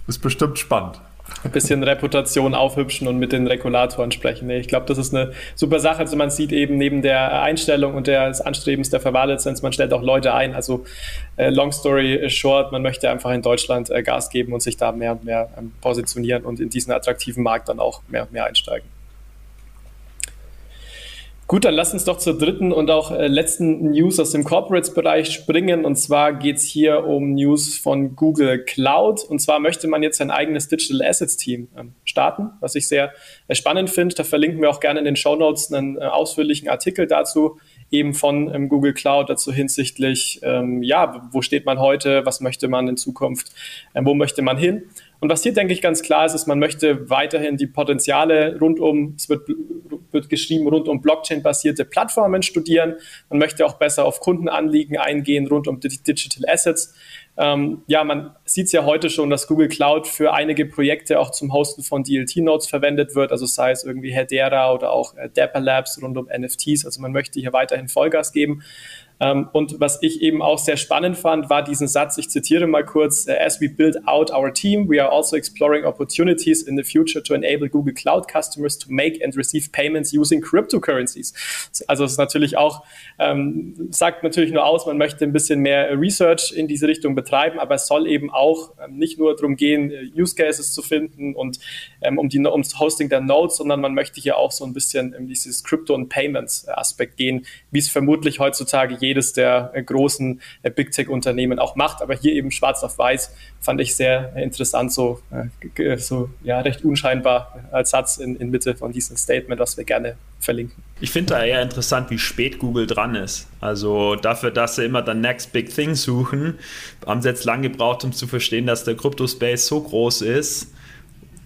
ist bestimmt spannend. Ein bisschen Reputation aufhübschen und mit den Regulatoren sprechen. Ich glaube, das ist eine super Sache. Also man sieht eben neben der Einstellung und des Anstrebens der Verwahrlizenz, man stellt auch Leute ein. Also äh, long story short, man möchte einfach in Deutschland äh, Gas geben und sich da mehr und mehr ähm, positionieren und in diesen attraktiven Markt dann auch mehr und mehr einsteigen. Gut, dann lass uns doch zur dritten und auch äh, letzten News aus dem Corporates-Bereich springen. Und zwar geht es hier um News von Google Cloud. Und zwar möchte man jetzt ein eigenes Digital Assets Team ähm, starten, was ich sehr äh, spannend finde. Da verlinken wir auch gerne in den Show Notes einen äh, ausführlichen Artikel dazu, eben von ähm, Google Cloud dazu hinsichtlich, ähm, ja, wo steht man heute, was möchte man in Zukunft, äh, wo möchte man hin. Und was hier, denke ich, ganz klar ist, ist, man möchte weiterhin die Potenziale rund um, es wird, wird geschrieben, rund um Blockchain-basierte Plattformen studieren. Man möchte auch besser auf Kundenanliegen eingehen rund um Digital Assets. Ähm, ja, man sieht es ja heute schon, dass Google Cloud für einige Projekte auch zum Hosten von DLT-Nodes verwendet wird, also sei es irgendwie Hedera oder auch äh, Dapper Labs rund um NFTs. Also man möchte hier weiterhin Vollgas geben. Ähm, und was ich eben auch sehr spannend fand, war diesen Satz, ich zitiere mal kurz, äh, as we build out our team, we are also exploring opportunities in the future to enable Google Cloud customers to make and receive payments using cryptocurrencies. Also es ist natürlich auch, ähm, sagt natürlich nur aus, man möchte ein bisschen mehr Research in diese Richtung betreiben, aber es soll eben auch ähm, nicht nur darum gehen, äh, Use Cases zu finden und ähm, um die, ums Hosting der Nodes, sondern man möchte hier auch so ein bisschen in dieses Crypto- und Payments-Aspekt gehen, wie es vermutlich heutzutage jedes der äh, großen äh, Big Tech-Unternehmen auch macht. Aber hier eben schwarz auf weiß fand ich sehr interessant, so, äh, so ja, recht unscheinbar als Satz in, in Mitte von diesem Statement, was wir gerne verlinken. Ich finde da eher interessant, wie spät Google dran ist. Also dafür, dass sie immer dann Next Big Thing suchen, haben sie jetzt lange gebraucht, um zu verstehen, dass der Crypto-Space so groß ist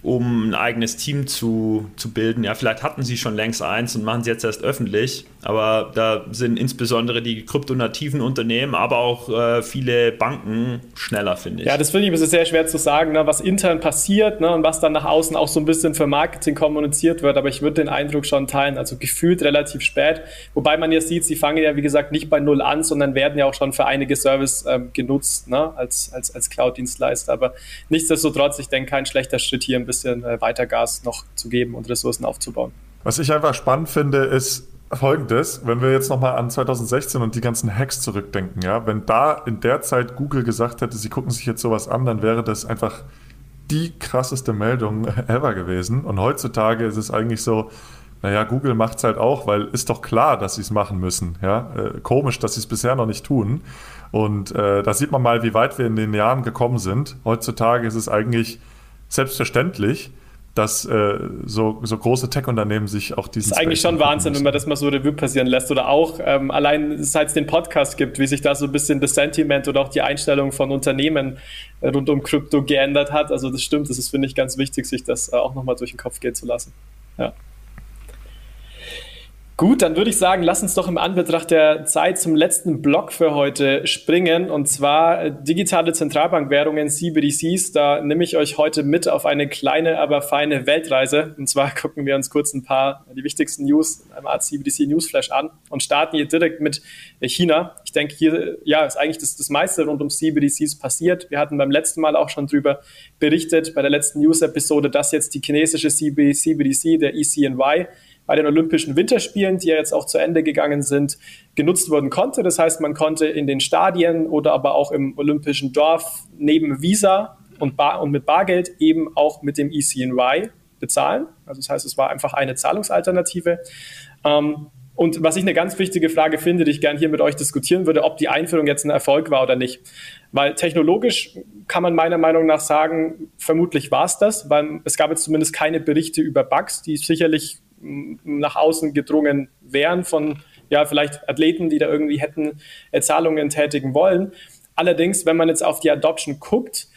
um ein eigenes Team zu, zu bilden. Ja, vielleicht hatten sie schon längst eins und machen es jetzt erst öffentlich, aber da sind insbesondere die kryptonativen Unternehmen, aber auch äh, viele Banken schneller, finde ich. Ja, das finde ich ist sehr schwer zu sagen, ne, was intern passiert ne, und was dann nach außen auch so ein bisschen für Marketing kommuniziert wird, aber ich würde den Eindruck schon teilen, also gefühlt relativ spät, wobei man ja sieht, sie fangen ja wie gesagt nicht bei Null an, sondern werden ja auch schon für einige Service ähm, genutzt ne, als, als, als Cloud-Dienstleister, aber nichtsdestotrotz, ich denke, kein schlechter Schritt hier ein bisschen bisschen äh, weiter Gas noch zu geben und Ressourcen aufzubauen. Was ich einfach spannend finde, ist folgendes, wenn wir jetzt nochmal an 2016 und die ganzen Hacks zurückdenken, ja, wenn da in der Zeit Google gesagt hätte, sie gucken sich jetzt sowas an, dann wäre das einfach die krasseste Meldung [LAUGHS] ever gewesen. Und heutzutage ist es eigentlich so, naja, Google macht es halt auch, weil ist doch klar, dass sie es machen müssen. Ja? Äh, komisch, dass sie es bisher noch nicht tun. Und äh, da sieht man mal, wie weit wir in den Jahren gekommen sind. Heutzutage ist es eigentlich selbstverständlich, dass äh, so, so große Tech-Unternehmen sich auch diesen. Das ist eigentlich schon Wahnsinn, wenn man das mal so Revue passieren lässt. Oder auch ähm, allein seit es den Podcast gibt, wie sich da so ein bisschen das Sentiment oder auch die Einstellung von Unternehmen äh, rund um Krypto geändert hat. Also das stimmt, das ist, finde ich, ganz wichtig, sich das äh, auch nochmal durch den Kopf gehen zu lassen. Ja. Gut, dann würde ich sagen, lass uns doch im Anbetracht der Zeit zum letzten Block für heute springen und zwar äh, digitale Zentralbankwährungen CBDCs. Da nehme ich euch heute mit auf eine kleine, aber feine Weltreise. Und zwar [LAUGHS] gucken wir uns kurz ein paar die wichtigsten News in einem Art CBDC Newsflash an und starten hier direkt mit China. Ich denke, hier ja, ist eigentlich das, das meiste rund um CBDCs passiert. Wir hatten beim letzten Mal auch schon drüber berichtet, bei der letzten News-Episode, dass jetzt die chinesische CBDC, der ECNY, bei den Olympischen Winterspielen, die ja jetzt auch zu Ende gegangen sind, genutzt werden konnte. Das heißt, man konnte in den Stadien oder aber auch im Olympischen Dorf neben Visa und, Bar und mit Bargeld eben auch mit dem ECNY bezahlen. Also das heißt, es war einfach eine Zahlungsalternative. Ähm, und was ich eine ganz wichtige Frage finde, die ich gerne hier mit euch diskutieren würde, ob die Einführung jetzt ein Erfolg war oder nicht. Weil technologisch kann man meiner Meinung nach sagen, vermutlich war es das, weil es gab jetzt zumindest keine Berichte über Bugs, die sicherlich nach außen gedrungen wären von ja, vielleicht Athleten, die da irgendwie hätten äh, Zahlungen tätigen wollen. Allerdings, wenn man jetzt auf die Adoption guckt,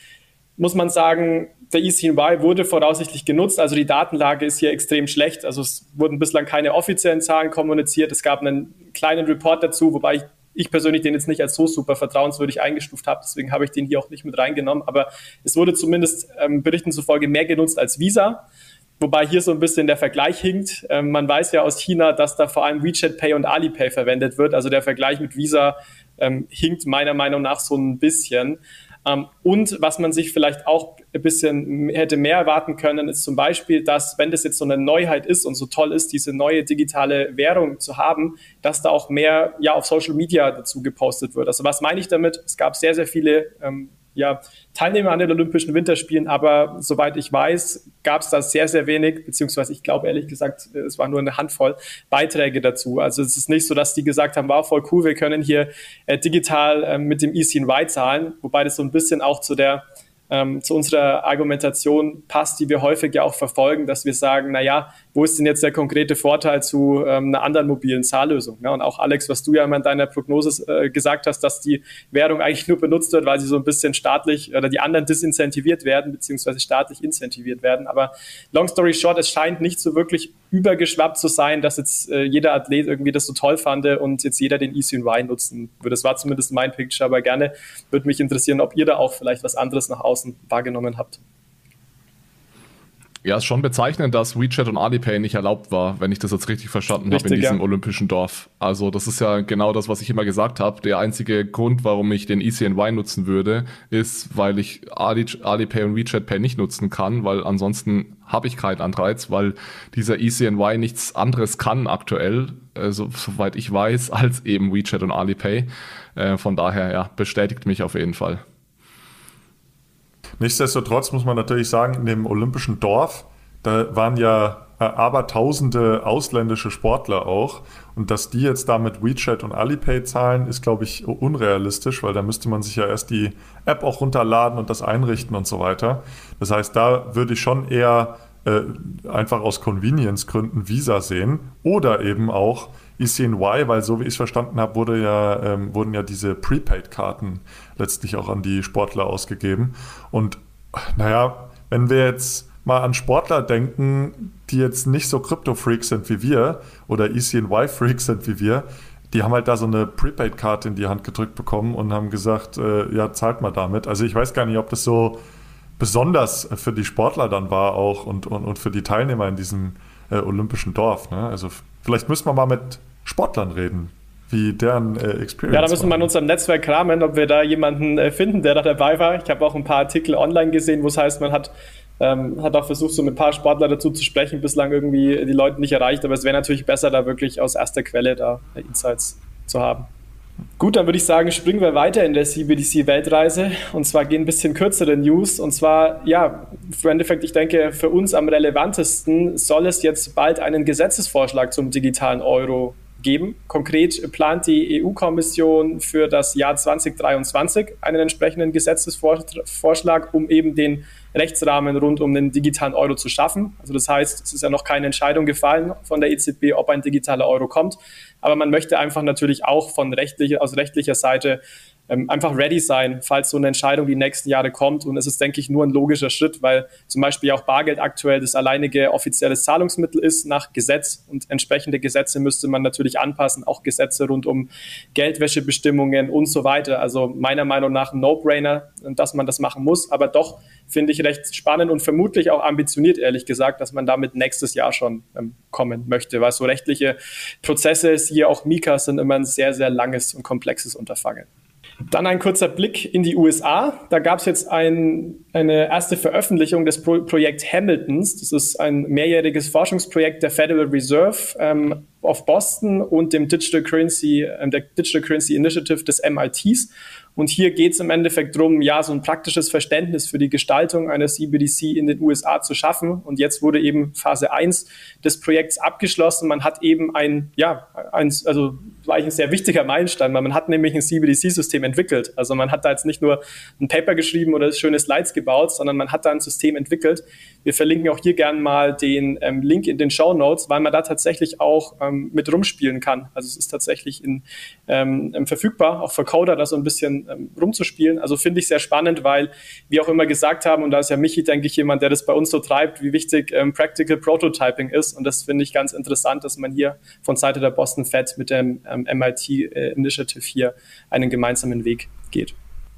muss man sagen, der ECNY wurde voraussichtlich genutzt. Also die Datenlage ist hier extrem schlecht. Also es wurden bislang keine offiziellen Zahlen kommuniziert. Es gab einen kleinen Report dazu, wobei ich, ich persönlich den jetzt nicht als so super vertrauenswürdig eingestuft habe. Deswegen habe ich den hier auch nicht mit reingenommen. Aber es wurde zumindest ähm, Berichten zufolge mehr genutzt als Visa. Wobei hier so ein bisschen der Vergleich hinkt. Ähm, man weiß ja aus China, dass da vor allem WeChat Pay und Alipay verwendet wird. Also der Vergleich mit Visa ähm, hinkt meiner Meinung nach so ein bisschen. Ähm, und was man sich vielleicht auch ein bisschen hätte mehr erwarten können, ist zum Beispiel, dass wenn das jetzt so eine Neuheit ist und so toll ist, diese neue digitale Währung zu haben, dass da auch mehr ja auf Social Media dazu gepostet wird. Also was meine ich damit? Es gab sehr, sehr viele ähm, ja, Teilnehmer an den Olympischen Winterspielen, aber soweit ich weiß, gab es da sehr, sehr wenig, beziehungsweise ich glaube ehrlich gesagt, es war nur eine Handvoll Beiträge dazu. Also es ist nicht so, dass die gesagt haben, wow, voll cool, wir können hier äh, digital äh, mit dem ECNY zahlen, wobei das so ein bisschen auch zu der ähm, zu unserer Argumentation passt, die wir häufig ja auch verfolgen, dass wir sagen, na ja, wo ist denn jetzt der konkrete Vorteil zu ähm, einer anderen mobilen Zahllösung? Ja, und auch Alex, was du ja in deiner Prognose äh, gesagt hast, dass die Währung eigentlich nur benutzt wird, weil sie so ein bisschen staatlich oder die anderen disincentiviert werden, beziehungsweise staatlich incentiviert werden. Aber long story short, es scheint nicht so wirklich übergeschwappt zu sein, dass jetzt äh, jeder Athlet irgendwie das so toll fand und jetzt jeder den ECNY nutzen würde. Das war zumindest mein Picture, aber gerne würde mich interessieren, ob ihr da auch vielleicht was anderes nach außen wahrgenommen habt. Ja, ist schon bezeichnend, dass WeChat und Alipay nicht erlaubt war, wenn ich das jetzt richtig verstanden habe, in diesem ja. olympischen Dorf. Also das ist ja genau das, was ich immer gesagt habe. Der einzige Grund, warum ich den ECNY nutzen würde, ist, weil ich Alipay und WeChat Pay nicht nutzen kann, weil ansonsten habe ich keinen Anreiz, weil dieser ECNY nichts anderes kann aktuell, also, soweit ich weiß, [LAUGHS] als eben WeChat und Alipay. Äh, von daher, ja, bestätigt mich auf jeden Fall. Nichtsdestotrotz muss man natürlich sagen, in dem olympischen Dorf, da waren ja äh, aber tausende ausländische Sportler auch. Und dass die jetzt da mit WeChat und Alipay zahlen, ist, glaube ich, unrealistisch, weil da müsste man sich ja erst die App auch runterladen und das einrichten und so weiter. Das heißt, da würde ich schon eher äh, einfach aus Convenience-Gründen Visa sehen oder eben auch ECNY, weil so wie ich es verstanden habe, wurde ja, ähm, wurden ja diese Prepaid-Karten letztlich auch an die Sportler ausgegeben. Und naja, wenn wir jetzt mal an Sportler denken, die jetzt nicht so Krypto-Freaks sind wie wir oder ECNY-Freaks sind wie wir, die haben halt da so eine Prepaid-Karte in die Hand gedrückt bekommen und haben gesagt, äh, ja, zahlt mal damit. Also ich weiß gar nicht, ob das so besonders für die Sportler dann war auch und, und, und für die Teilnehmer in diesem äh, olympischen Dorf. Ne? Also vielleicht müssen wir mal mit Sportlern reden, wie deren äh, Experience Ja, da müssen wir in unserem Netzwerk kramen, ob wir da jemanden äh, finden, der da dabei war. Ich habe auch ein paar Artikel online gesehen, wo es heißt, man hat, ähm, hat auch versucht, so mit ein paar Sportler dazu zu sprechen, bislang irgendwie die Leute nicht erreicht. Aber es wäre natürlich besser, da wirklich aus erster Quelle da äh, Insights zu haben. Gut, dann würde ich sagen, springen wir weiter in der CBDC-Weltreise. Und zwar gehen ein bisschen kürzere News. Und zwar, ja, im Endeffekt, ich denke, für uns am relevantesten soll es jetzt bald einen Gesetzesvorschlag zum digitalen Euro geben. Konkret plant die EU-Kommission für das Jahr 2023 einen entsprechenden Gesetzesvorschlag, um eben den Rechtsrahmen rund um den digitalen Euro zu schaffen. Also das heißt, es ist ja noch keine Entscheidung gefallen von der EZB, ob ein digitaler Euro kommt. Aber man möchte einfach natürlich auch von rechtlicher, aus rechtlicher Seite ähm, einfach ready sein, falls so eine Entscheidung die nächsten Jahre kommt. Und es ist, denke ich, nur ein logischer Schritt, weil zum Beispiel auch Bargeld aktuell das alleinige offizielle Zahlungsmittel ist nach Gesetz und entsprechende Gesetze müsste man natürlich anpassen, auch Gesetze rund um Geldwäschebestimmungen und so weiter. Also meiner Meinung nach ein No-Brainer, dass man das machen muss, aber doch finde ich recht spannend und vermutlich auch ambitioniert, ehrlich gesagt, dass man damit nächstes Jahr schon ähm, kommen möchte, weil so rechtliche Prozesse, siehe auch Mika, sind immer ein sehr, sehr langes und komplexes Unterfangen. Dann ein kurzer Blick in die USA. Da gab es jetzt ein, eine erste Veröffentlichung des Pro Projekt Hamiltons. Das ist ein mehrjähriges Forschungsprojekt der Federal Reserve ähm, of Boston und dem Digital Currency, äh, der Digital Currency Initiative des MITs. Und hier geht es im Endeffekt darum, ja, so ein praktisches Verständnis für die Gestaltung einer CBDC in den USA zu schaffen. Und jetzt wurde eben Phase 1 des Projekts abgeschlossen. Man hat eben ein, ja, ein, also war eigentlich ein sehr wichtiger Meilenstein, weil man hat nämlich ein CBDC-System entwickelt. Also man hat da jetzt nicht nur ein Paper geschrieben oder schöne Slides gebaut, sondern man hat da ein System entwickelt. Wir verlinken auch hier gerne mal den ähm, Link in den Show Notes, weil man da tatsächlich auch ähm, mit rumspielen kann. Also es ist tatsächlich in, ähm, verfügbar, auch für Coder da so ein bisschen ähm, rumzuspielen. Also finde ich sehr spannend, weil wir auch immer gesagt haben, und da ist ja Michi, denke ich, jemand, der das bei uns so treibt, wie wichtig ähm, Practical Prototyping ist. Und das finde ich ganz interessant, dass man hier von Seite der Boston Fed mit dem ähm, MIT äh, Initiative hier einen gemeinsamen Weg geht.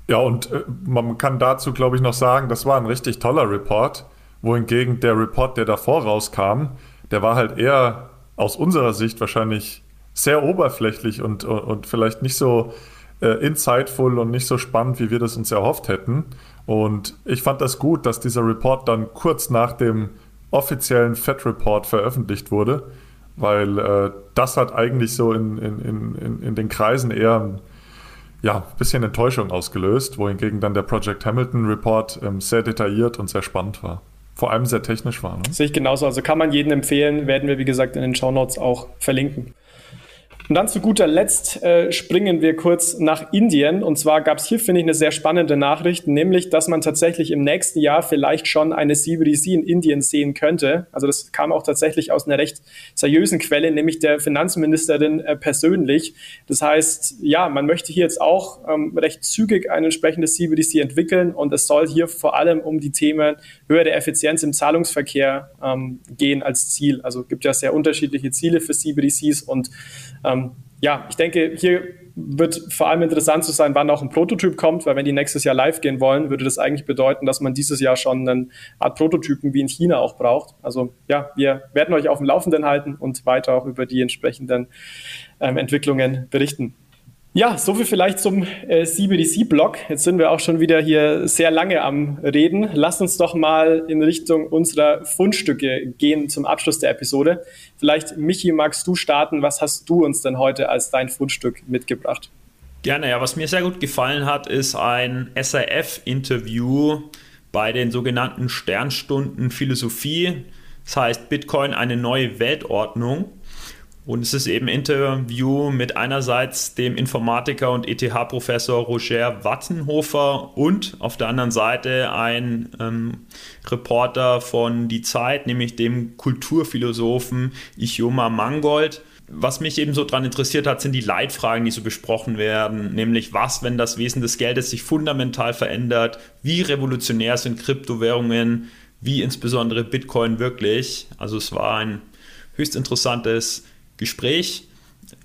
Ja, und äh, man kann dazu, glaube ich, noch sagen, das war ein richtig toller Report, wohingegen der Report, der davor rauskam, der war halt eher aus unserer Sicht wahrscheinlich sehr oberflächlich und, und, und vielleicht nicht so äh, insightful und nicht so spannend, wie wir das uns erhofft hätten. Und ich fand das gut, dass dieser Report dann kurz nach dem offiziellen FED-Report veröffentlicht wurde, weil äh, das hat eigentlich so in, in, in, in den Kreisen eher ja, ein bisschen Enttäuschung ausgelöst, wohingegen dann der Project Hamilton Report ähm, sehr detailliert und sehr spannend war. Vor allem sehr technisch war. Ne? Sehe ich genauso. Also kann man jedem empfehlen, werden wir wie gesagt in den Show Notes auch verlinken. Und dann zu guter Letzt äh, springen wir kurz nach Indien. Und zwar gab es hier, finde ich, eine sehr spannende Nachricht, nämlich, dass man tatsächlich im nächsten Jahr vielleicht schon eine CBDC in Indien sehen könnte. Also das kam auch tatsächlich aus einer recht seriösen Quelle, nämlich der Finanzministerin äh, persönlich. Das heißt, ja, man möchte hier jetzt auch ähm, recht zügig ein entsprechendes CBDC entwickeln und es soll hier vor allem um die Themen höhere Effizienz im Zahlungsverkehr ähm, gehen als Ziel. Also gibt ja sehr unterschiedliche Ziele für CBDCs und ähm, ja, ich denke, hier wird vor allem interessant zu sein, wann auch ein Prototyp kommt, weil wenn die nächstes Jahr live gehen wollen, würde das eigentlich bedeuten, dass man dieses Jahr schon eine Art Prototypen wie in China auch braucht. Also ja, wir werden euch auf dem Laufenden halten und weiter auch über die entsprechenden ähm, Entwicklungen berichten. Ja, soviel vielleicht zum äh, CBDC-Blog. Jetzt sind wir auch schon wieder hier sehr lange am Reden. Lasst uns doch mal in Richtung unserer Fundstücke gehen zum Abschluss der Episode. Vielleicht, Michi, magst du starten? Was hast du uns denn heute als dein Fundstück mitgebracht? Gerne, ja. Was mir sehr gut gefallen hat, ist ein SRF-Interview bei den sogenannten Sternstunden Philosophie. Das heißt Bitcoin eine neue Weltordnung. Und es ist eben Interview mit einerseits dem Informatiker und ETH-Professor Roger Wattenhofer und auf der anderen Seite ein ähm, Reporter von Die Zeit, nämlich dem Kulturphilosophen Ichoma Mangold. Was mich eben so daran interessiert hat, sind die Leitfragen, die so besprochen werden, nämlich was, wenn das Wesen des Geldes sich fundamental verändert, wie revolutionär sind Kryptowährungen, wie insbesondere Bitcoin wirklich. Also es war ein höchst interessantes Gespräch,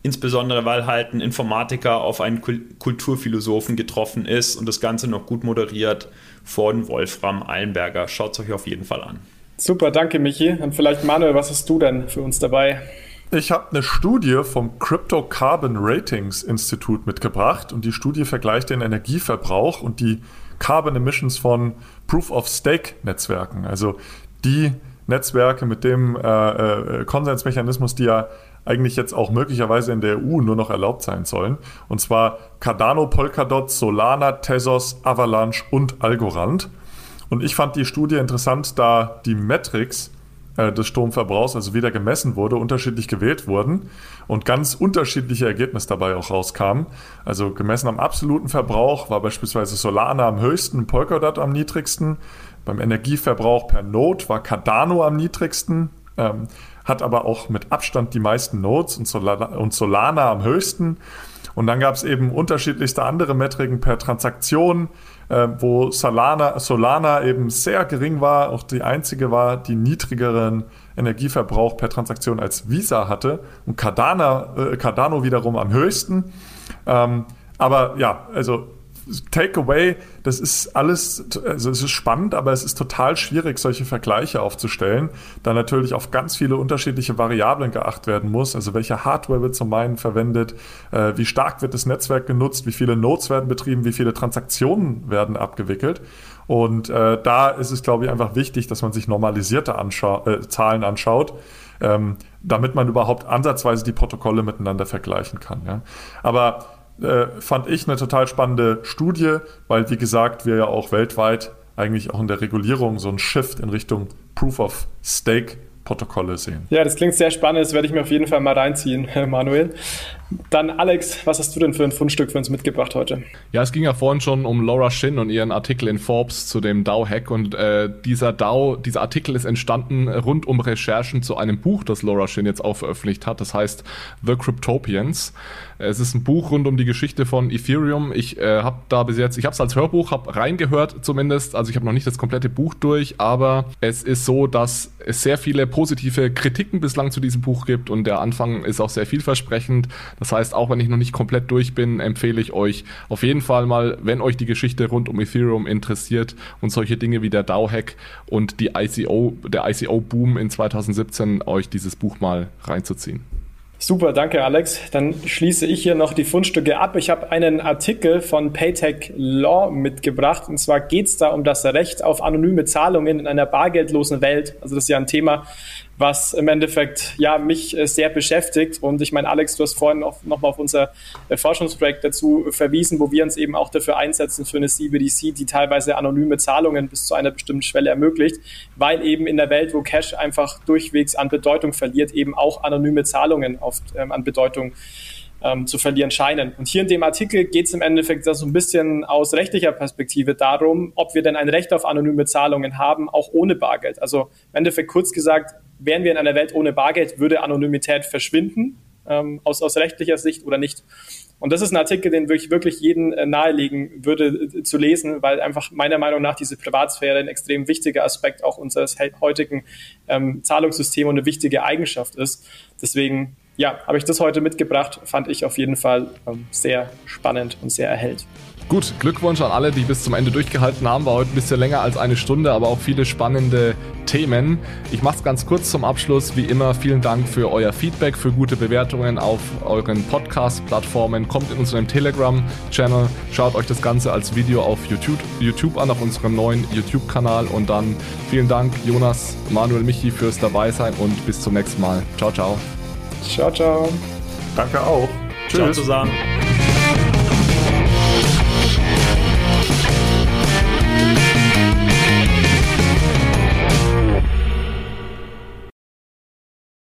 insbesondere weil halt ein Informatiker auf einen Kulturphilosophen getroffen ist und das Ganze noch gut moderiert von Wolfram Eilenberger. Schaut es euch auf jeden Fall an. Super, danke Michi. Und vielleicht Manuel, was hast du denn für uns dabei? Ich habe eine Studie vom Crypto Carbon Ratings Institut mitgebracht und die Studie vergleicht den Energieverbrauch und die Carbon Emissions von Proof of Stake Netzwerken. Also die Netzwerke mit dem äh, äh, Konsensmechanismus, die ja eigentlich jetzt auch möglicherweise in der EU nur noch erlaubt sein sollen. Und zwar Cardano, Polkadot, Solana, Tezos, Avalanche und Algorand. Und ich fand die Studie interessant, da die Metrics äh, des Stromverbrauchs, also wieder gemessen wurde, unterschiedlich gewählt wurden und ganz unterschiedliche Ergebnisse dabei auch rauskamen. Also gemessen am absoluten Verbrauch war beispielsweise Solana am höchsten, Polkadot am niedrigsten. Beim Energieverbrauch per Node war Cardano am niedrigsten, ähm, hat aber auch mit Abstand die meisten Nodes und Solana, und Solana am höchsten. Und dann gab es eben unterschiedlichste andere Metriken per Transaktion, äh, wo Solana, Solana eben sehr gering war, auch die einzige war, die niedrigeren Energieverbrauch per Transaktion als Visa hatte und Cardano, äh, Cardano wiederum am höchsten. Ähm, aber ja, also Takeaway, das ist alles, also es ist spannend, aber es ist total schwierig, solche Vergleiche aufzustellen, da natürlich auf ganz viele unterschiedliche Variablen geachtet werden muss. Also welche Hardware wird zum einen verwendet, äh, wie stark wird das Netzwerk genutzt, wie viele Nodes werden betrieben, wie viele Transaktionen werden abgewickelt. Und äh, da ist es, glaube ich, einfach wichtig, dass man sich normalisierte Anschau äh, Zahlen anschaut, ähm, damit man überhaupt ansatzweise die Protokolle miteinander vergleichen kann. Ja. Aber äh, fand ich eine total spannende Studie, weil, wie gesagt, wir ja auch weltweit eigentlich auch in der Regulierung so einen Shift in Richtung Proof of Stake Protokolle sehen. Ja, das klingt sehr spannend. Das werde ich mir auf jeden Fall mal reinziehen, [LAUGHS] Manuel. Dann Alex, was hast du denn für ein Fundstück für uns mitgebracht heute? Ja, es ging ja vorhin schon um Laura Shin und ihren Artikel in Forbes zu dem DAO-Hack und äh, dieser DAO, dieser Artikel ist entstanden rund um Recherchen zu einem Buch, das Laura Shin jetzt auch veröffentlicht hat. Das heißt The Cryptopians. Es ist ein Buch rund um die Geschichte von Ethereum. Ich äh, habe da bis jetzt, ich habe es als Hörbuch hab reingehört zumindest. Also ich habe noch nicht das komplette Buch durch, aber es ist so, dass es sehr viele positive Kritiken bislang zu diesem Buch gibt und der Anfang ist auch sehr vielversprechend. Das heißt, auch wenn ich noch nicht komplett durch bin, empfehle ich euch auf jeden Fall mal, wenn euch die Geschichte rund um Ethereum interessiert und solche Dinge wie der DAO-Hack und die ICO, der ICO-Boom in 2017, euch dieses Buch mal reinzuziehen. Super, danke Alex. Dann schließe ich hier noch die Fundstücke ab. Ich habe einen Artikel von Paytech Law mitgebracht. Und zwar geht es da um das Recht auf anonyme Zahlungen in einer bargeldlosen Welt. Also das ist ja ein Thema, was im Endeffekt ja mich äh, sehr beschäftigt. Und ich meine, Alex, du hast vorhin noch, noch mal auf unser äh, Forschungsprojekt dazu verwiesen, wo wir uns eben auch dafür einsetzen für eine CBDC, die teilweise anonyme Zahlungen bis zu einer bestimmten Schwelle ermöglicht, weil eben in der Welt, wo Cash einfach durchwegs an Bedeutung verliert, eben auch anonyme Zahlungen oft ähm, an Bedeutung ähm, zu verlieren scheinen. Und hier in dem Artikel geht es im Endeffekt so ein bisschen aus rechtlicher Perspektive darum, ob wir denn ein Recht auf anonyme Zahlungen haben, auch ohne Bargeld. Also im Endeffekt kurz gesagt, wären wir in einer Welt ohne Bargeld, würde Anonymität verschwinden, ähm, aus, aus rechtlicher Sicht oder nicht. Und das ist ein Artikel, den ich wirklich jeden äh, nahelegen würde äh, zu lesen, weil einfach meiner Meinung nach diese Privatsphäre ein extrem wichtiger Aspekt auch unseres heutigen ähm, Zahlungssystems und eine wichtige Eigenschaft ist. Deswegen, ja, habe ich das heute mitgebracht, fand ich auf jeden Fall ähm, sehr spannend und sehr erhellt. Gut, Glückwunsch an alle, die bis zum Ende durchgehalten haben. War heute ein bisschen länger als eine Stunde, aber auch viele spannende Themen. Ich mache es ganz kurz zum Abschluss. Wie immer, vielen Dank für euer Feedback, für gute Bewertungen auf euren Podcast-Plattformen. Kommt in unseren Telegram-Channel, schaut euch das Ganze als Video auf YouTube, YouTube an, auf unserem neuen YouTube-Kanal. Und dann vielen Dank, Jonas, Manuel, Michi, fürs Dabeisein und bis zum nächsten Mal. Ciao, ciao. Ciao, ciao. Danke auch. Tschüss. Ciao zusammen.